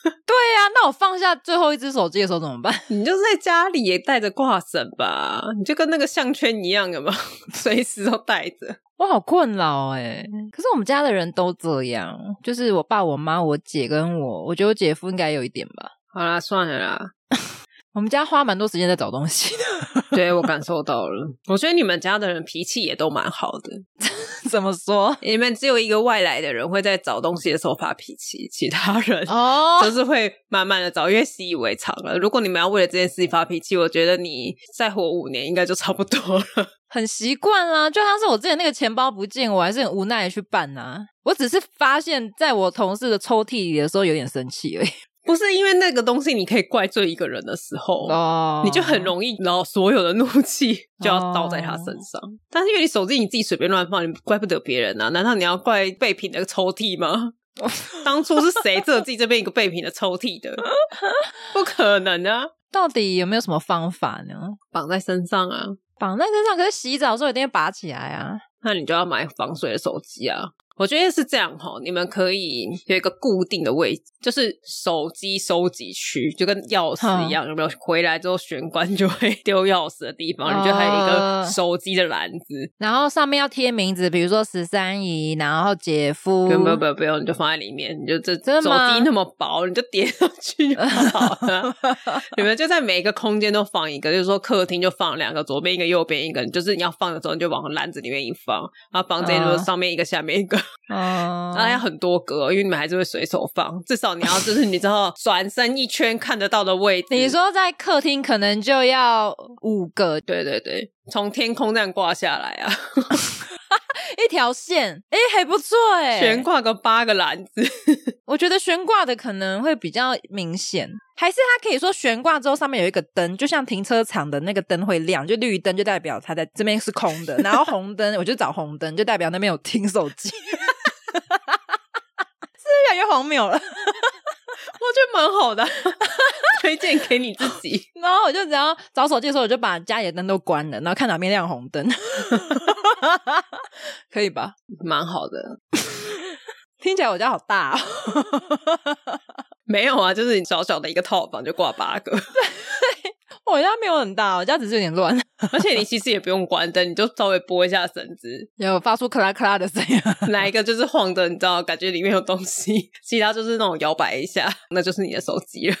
对呀、啊，那我放下最后一只手机的时候怎么办？<laughs> 你就在家里也带着挂绳吧，你就跟那个项圈一样的嘛，<laughs> 随时都带着。我好困扰哎，可是我们家的人都这样，就是我爸、我妈、我姐跟我，我觉得我姐夫应该有一点吧。好啦，算了啦。我们家花蛮多时间在找东西的，<laughs> 对，我感受到了。我觉得你们家的人脾气也都蛮好的。<laughs> 怎么说？你们只有一个外来的人会在找东西的时候发脾气，其他人哦 <laughs> 都是会慢慢的找，因为习以为常了。如果你们要为了这件事情发脾气，我觉得你再活五年应该就差不多了，很习惯啦。就像是我之前那个钱包不见，我还是很无奈的去办啊。我只是发现在我同事的抽屉里的时候有点生气而已。不是因为那个东西，你可以怪罪一个人的时候，oh. 你就很容易，然后所有的怒气就要倒在他身上。Oh. 但是因为你手机你自己随便乱放，你怪不得别人啊？难道你要怪备品的抽屉吗？<laughs> 当初是谁设计这边一个备品的抽屉的？不可能啊！<laughs> 到底有没有什么方法呢？绑在身上啊，绑在身上。可是洗澡的时候一定要拔起来啊，那你就要买防水的手机啊。我觉得是这样哈，你们可以有一个固定的位置，就是手机收集区，就跟钥匙一样，有没有？回来之后玄关就会 <laughs> 丢钥匙的地方，你就还有一个手机的篮子，然后上面要贴名字，比如说十三姨，然后姐夫，不用不用不用，你就放在里面，你就这手机那么薄，你就叠上去就好了。<laughs> 你们就在每一个空间都放一个，就是说客厅就放两个，左边一个，右边一个，就是你要放的时候你就往篮子里面一放，然后房间就是上面一个，下面一个。哦，<laughs> 那要很多格，因为你们还是会随手放，至少你要就是你知道转身一圈看得到的位置。你说在客厅可能就要五个，对对对，从天空这样挂下来啊，<laughs> 一条线，哎，还不错哎，悬挂个八个篮子，我觉得悬挂的可能会比较明显，还是他可以说悬挂之后上面有一个灯，就像停车场的那个灯会亮，就绿灯就代表它在这边是空的，<laughs> 然后红灯我就找红灯，就代表那边有停手机。<laughs> 越来越荒谬了，<laughs> 我觉得蛮好的，推荐给你自己。然后我就只要找手机的时候，我就把家里的灯都关了，然后看哪边亮红灯，可以吧？蛮好的，听起来我家好大哦。没有啊，<laughs> 就是你小小的一个套房就挂八个。<laughs> 我家没有很大，我家只是有点乱。<laughs> 而且你其实也不用关灯，你就稍微拨一下绳子，有发出咔啦咔啦的声音。哪一个就是晃的，你知道，感觉里面有东西。其他就是那种摇摆一下，那就是你的手机了。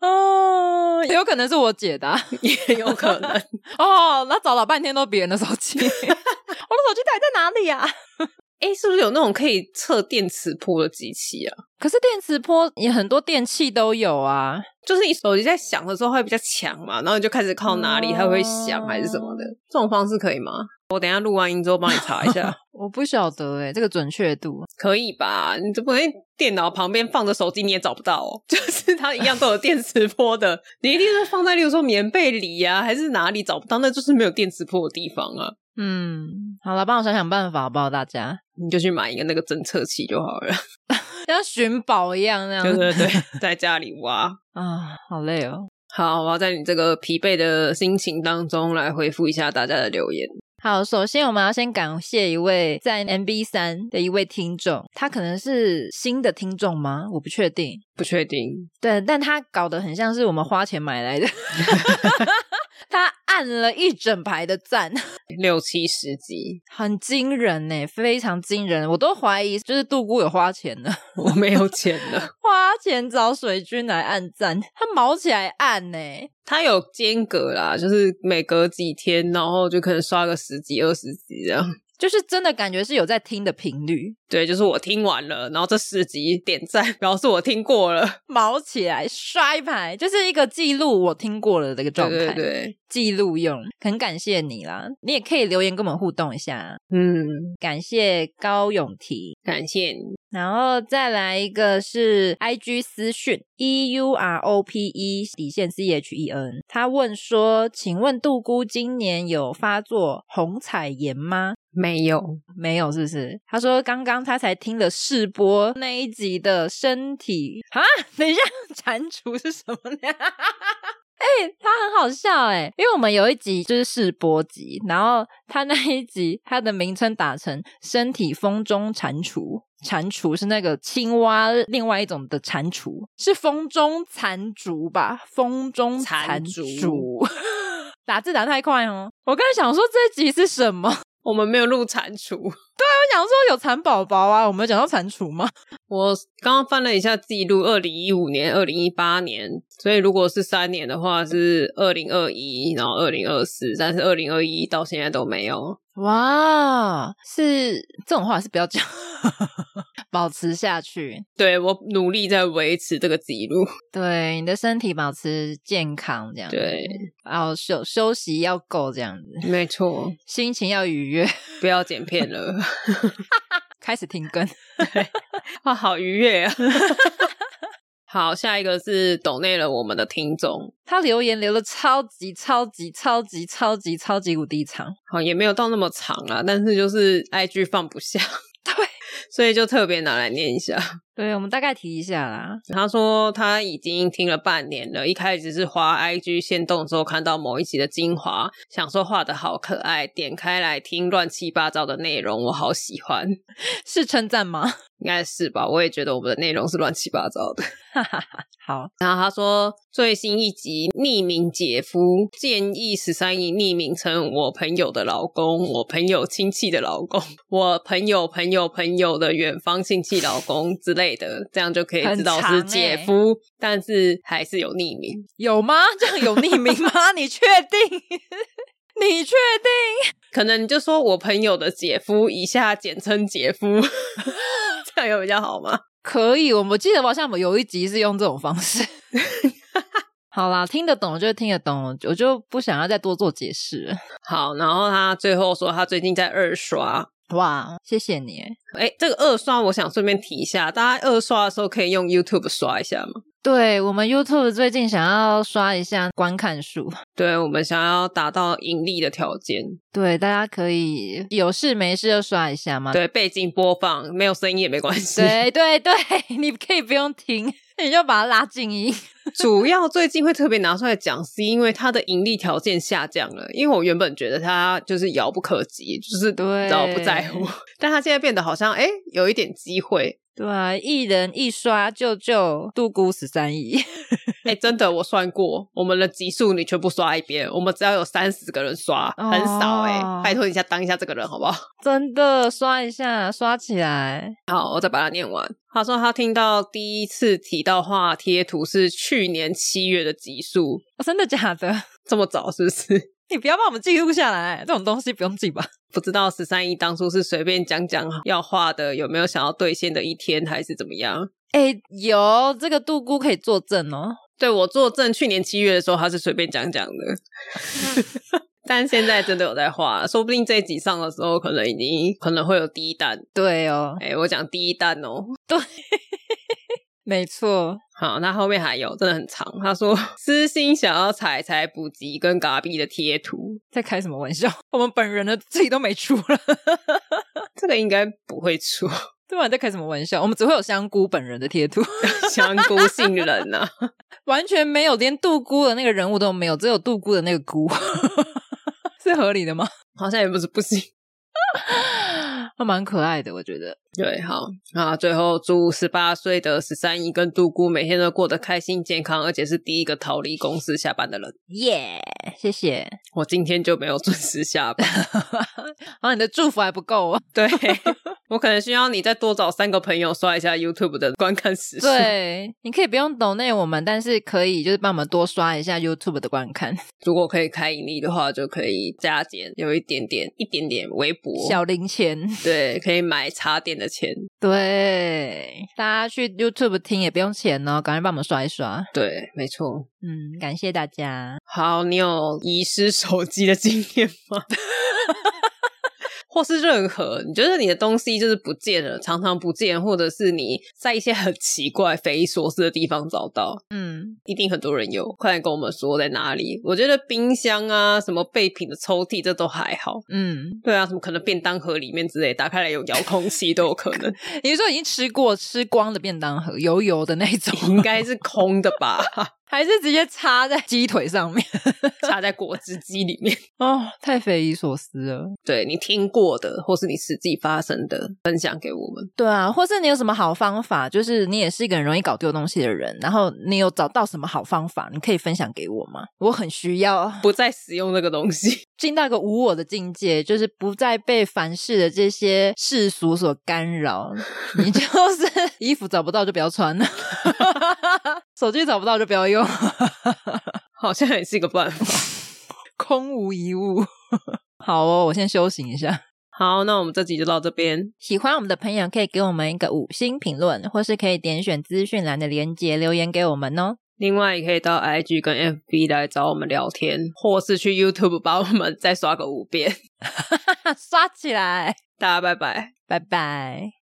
哦，有可能是我姐的，也有可能。哦，那找了半天都别人的手机，我的手机到底在哪里呀、啊？哎，是不是有那种可以测电磁波的机器啊？可是电磁波也很多电器都有啊，就是你手机在响的时候会比较强嘛，然后你就开始靠哪里它会响还是什么的，这种方式可以吗？我等一下录完音之后帮你查一下。<laughs> 我不晓得哎，这个准确度可以吧？你这不能电脑旁边放着手机你也找不到哦，<laughs> 就是它一样都有电磁波的，你一定是放在例如说棉被里啊，还是哪里找不到？那就是没有电磁波的地方啊。嗯，好了，帮我想想办法好不好？大家，你就去买一个那个侦测器就好了，<laughs> 像寻宝一样那样。对对对，<laughs> 在家里挖啊，好累哦。好，我要在你这个疲惫的心情当中来回复一下大家的留言。好，首先我们要先感谢一位在 MB 三的一位听众，他可能是新的听众吗？我不确定，不确定。对，但他搞得很像是我们花钱买来的。<laughs> 他按了一整排的赞，<laughs> 六七十集，很惊人呢，非常惊人。我都怀疑就是杜姑有花钱了，<laughs> 我没有钱了，<laughs> 花钱找水军来按赞，他毛起来按呢。他有间隔啦，就是每隔几天，然后就可能刷个十几、二十集这样。就是真的感觉是有在听的频率，对，就是我听完了，然后这十集点赞 <laughs> 表示我听过了，<laughs> 毛起来刷一排，就是一个记录我听过了这个状态，对对对，记录用，很感谢你啦，你也可以留言跟我们互动一下，嗯，感谢高永提，感谢你，然后再来一个是 IG 私讯 E U R O P E 底线 C H E N，他问说，请问杜姑今年有发作红彩炎吗？没有，没有，是不是？他说刚刚他才听了试播那一集的身体啊，<laughs> 等一下，蟾蜍是什么呢？<laughs> 哎、欸，他很好笑哎、欸，因为我们有一集就是试播集，然后他那一集他的名称打成“身体风中蟾蜍”，蟾蜍是那个青蛙另外一种的蟾蜍，是风中蟾蜍吧？风中蟾蜍，<laughs> 打字打太快哦。我刚才想说这集是什么？我们没有录蟾蜍，对，我想说有蚕宝宝啊，我们有讲到蟾蜍吗？<laughs> 我刚刚翻了一下记录，二零一五年、二零一八年，所以如果是三年的话是二零二一，然后二零二四，但是二零二一到现在都没有。哇，是这种话是不要讲，<laughs> 保持下去。对，我努力在维持这个记录，对你的身体保持健康这样。对，然后休休息要够这样子，没错，心情要愉悦，不要剪片了，<laughs> 开始停更。对，<laughs> 哇，好愉悦啊！<laughs> 好，下一个是抖内了我们的听众，他留言留的超级超级超级超级超级无敌长，好，也没有到那么长啊，但是就是 IG 放不下，对，所以就特别拿来念一下。对，我们大概提一下啦。他说他已经听了半年了，一开始是滑 IG 限动的时候看到某一集的精华，想说画的好可爱，点开来听乱七八糟的内容，我好喜欢，<laughs> 是称赞吗？<laughs> 应该是吧，我也觉得我们的内容是乱七八糟的。好，然后他说最新一集匿名姐夫建议十三姨匿名称我朋友的老公，我朋友亲戚的老公，我朋友朋友朋友的远方亲戚老公之类的，这样就可以知道是姐夫，欸、但是还是有匿名，有吗？这样有匿名吗？<laughs> 你确定？<laughs> 你确定？可能你就说我朋友的姐夫，以下简称姐夫。<laughs> 这样有比较好吗？可以，我们记得好像有一集是用这种方式。好啦，听得懂就听得懂，我就不想要再多做解释。好，然后他最后说他最近在二刷。哇，谢谢你。哎，这个二刷我想顺便提一下，大家二刷的时候可以用 YouTube 刷一下吗？对，我们 YouTube 最近想要刷一下观看数，对，我们想要达到盈利的条件。对，大家可以有事没事就刷一下嘛。对，背景播放没有声音也没关系。对对对，<laughs> 你可以不用听，<laughs> 你就把它拉静音。<laughs> 主要最近会特别拿出来讲，是因为它的盈利条件下降了。因为我原本觉得它就是遥不可及，就是对，然后不在乎，但它现在变得好像哎，有一点机会。对啊，一人一刷就就度孤十三亿。<laughs> 哎、欸，真的，我算过，我们的集数你全部刷一遍，我们只要有三十个人刷，哦、很少哎、欸，拜托你一下当一下这个人好不好？<laughs> 真的刷一下，刷起来。好，我再把它念完。他说他听到第一次提到画贴图是去年七月的集数。哦，真的假的？<laughs> 这么早是不是？你不要把我们记录下来，这种东西不用记吧？不知道十三姨当初是随便讲讲要画的，有没有想要兑现的一天，还是怎么样？哎，有这个杜姑可以作证哦。对，我作证，去年七月的时候他是随便讲讲的，<laughs> 但现在真的有在画，说不定这一集上的时候，可能已经可能会有第一弹。对哦，哎，我讲第一弹哦，对。没错，好，那后面还有，真的很长。他说私心想要彩彩补给跟嘎比的贴图，在开什么玩笑？<laughs> 我们本人的自己都没出了，<laughs> 这个应该不会出。对啊，在开什么玩笑？我们只会有香菇本人的贴图，<laughs> <laughs> 香菇杏仁啊，完全没有，连杜姑的那个人物都没有，只有杜姑的那个菇，<laughs> 是合理的吗？好像也不是不行。他蛮可爱的，我觉得。对，好啊。最后祝十八岁的十三姨跟杜姑每天都过得开心健康，而且是第一个逃离公司下班的人。耶，yeah, 谢谢。我今天就没有准时下班，然后你的祝福还不够啊。对。我可能需要你再多找三个朋友刷一下 YouTube 的观看时数。对，<laughs> 你可以不用抖内我们，但是可以就是帮我们多刷一下 YouTube 的观看。如果可以开盈利的话，就可以加减有一点点、一点点微薄小零钱。对，可以买茶点的钱。对，大家去 YouTube 听也不用钱哦，赶快帮我们刷一刷。对，没错。嗯，感谢大家。好，你有遗失手机的经验吗？<laughs> 或是任何你觉得你的东西就是不见了，常常不见，或者是你在一些很奇怪、匪夷所思的地方找到，嗯，一定很多人有。快点跟我们说在哪里？我觉得冰箱啊，什么备品的抽屉，这都还好。嗯，对啊，什么可能便当盒里面之类，打开来有遥控器都有可能。<laughs> 你说已经吃过吃光的便当盒，油油的那种，应该是空的吧？<laughs> 还是直接插在鸡腿上面，<laughs> 插在果汁机里面？哦，太匪夷所思了。对，你听过的，或是你实际发生的，分享给我们。对啊，或是你有什么好方法？就是你也是一个很容易搞丢东西的人，然后你有找到什么好方法，你可以分享给我吗？我很需要不再使用那个东西，<laughs> 进到一个无我的境界，就是不再被凡事的这些世俗所干扰。<laughs> 你就是衣服找不到就不要穿了，手机找不到就不要用，<laughs> 好像也是一个办法。空无一物。<laughs> 好哦，我先休息一下。好，那我们这集就到这边。喜欢我们的朋友可以给我们一个五星评论，或是可以点选资讯栏的链接留言给我们哦。另外，也可以到 IG 跟 FB 来找我们聊天，或是去 YouTube 把我们再刷个五遍，<laughs> 刷起来。大家拜拜，拜拜。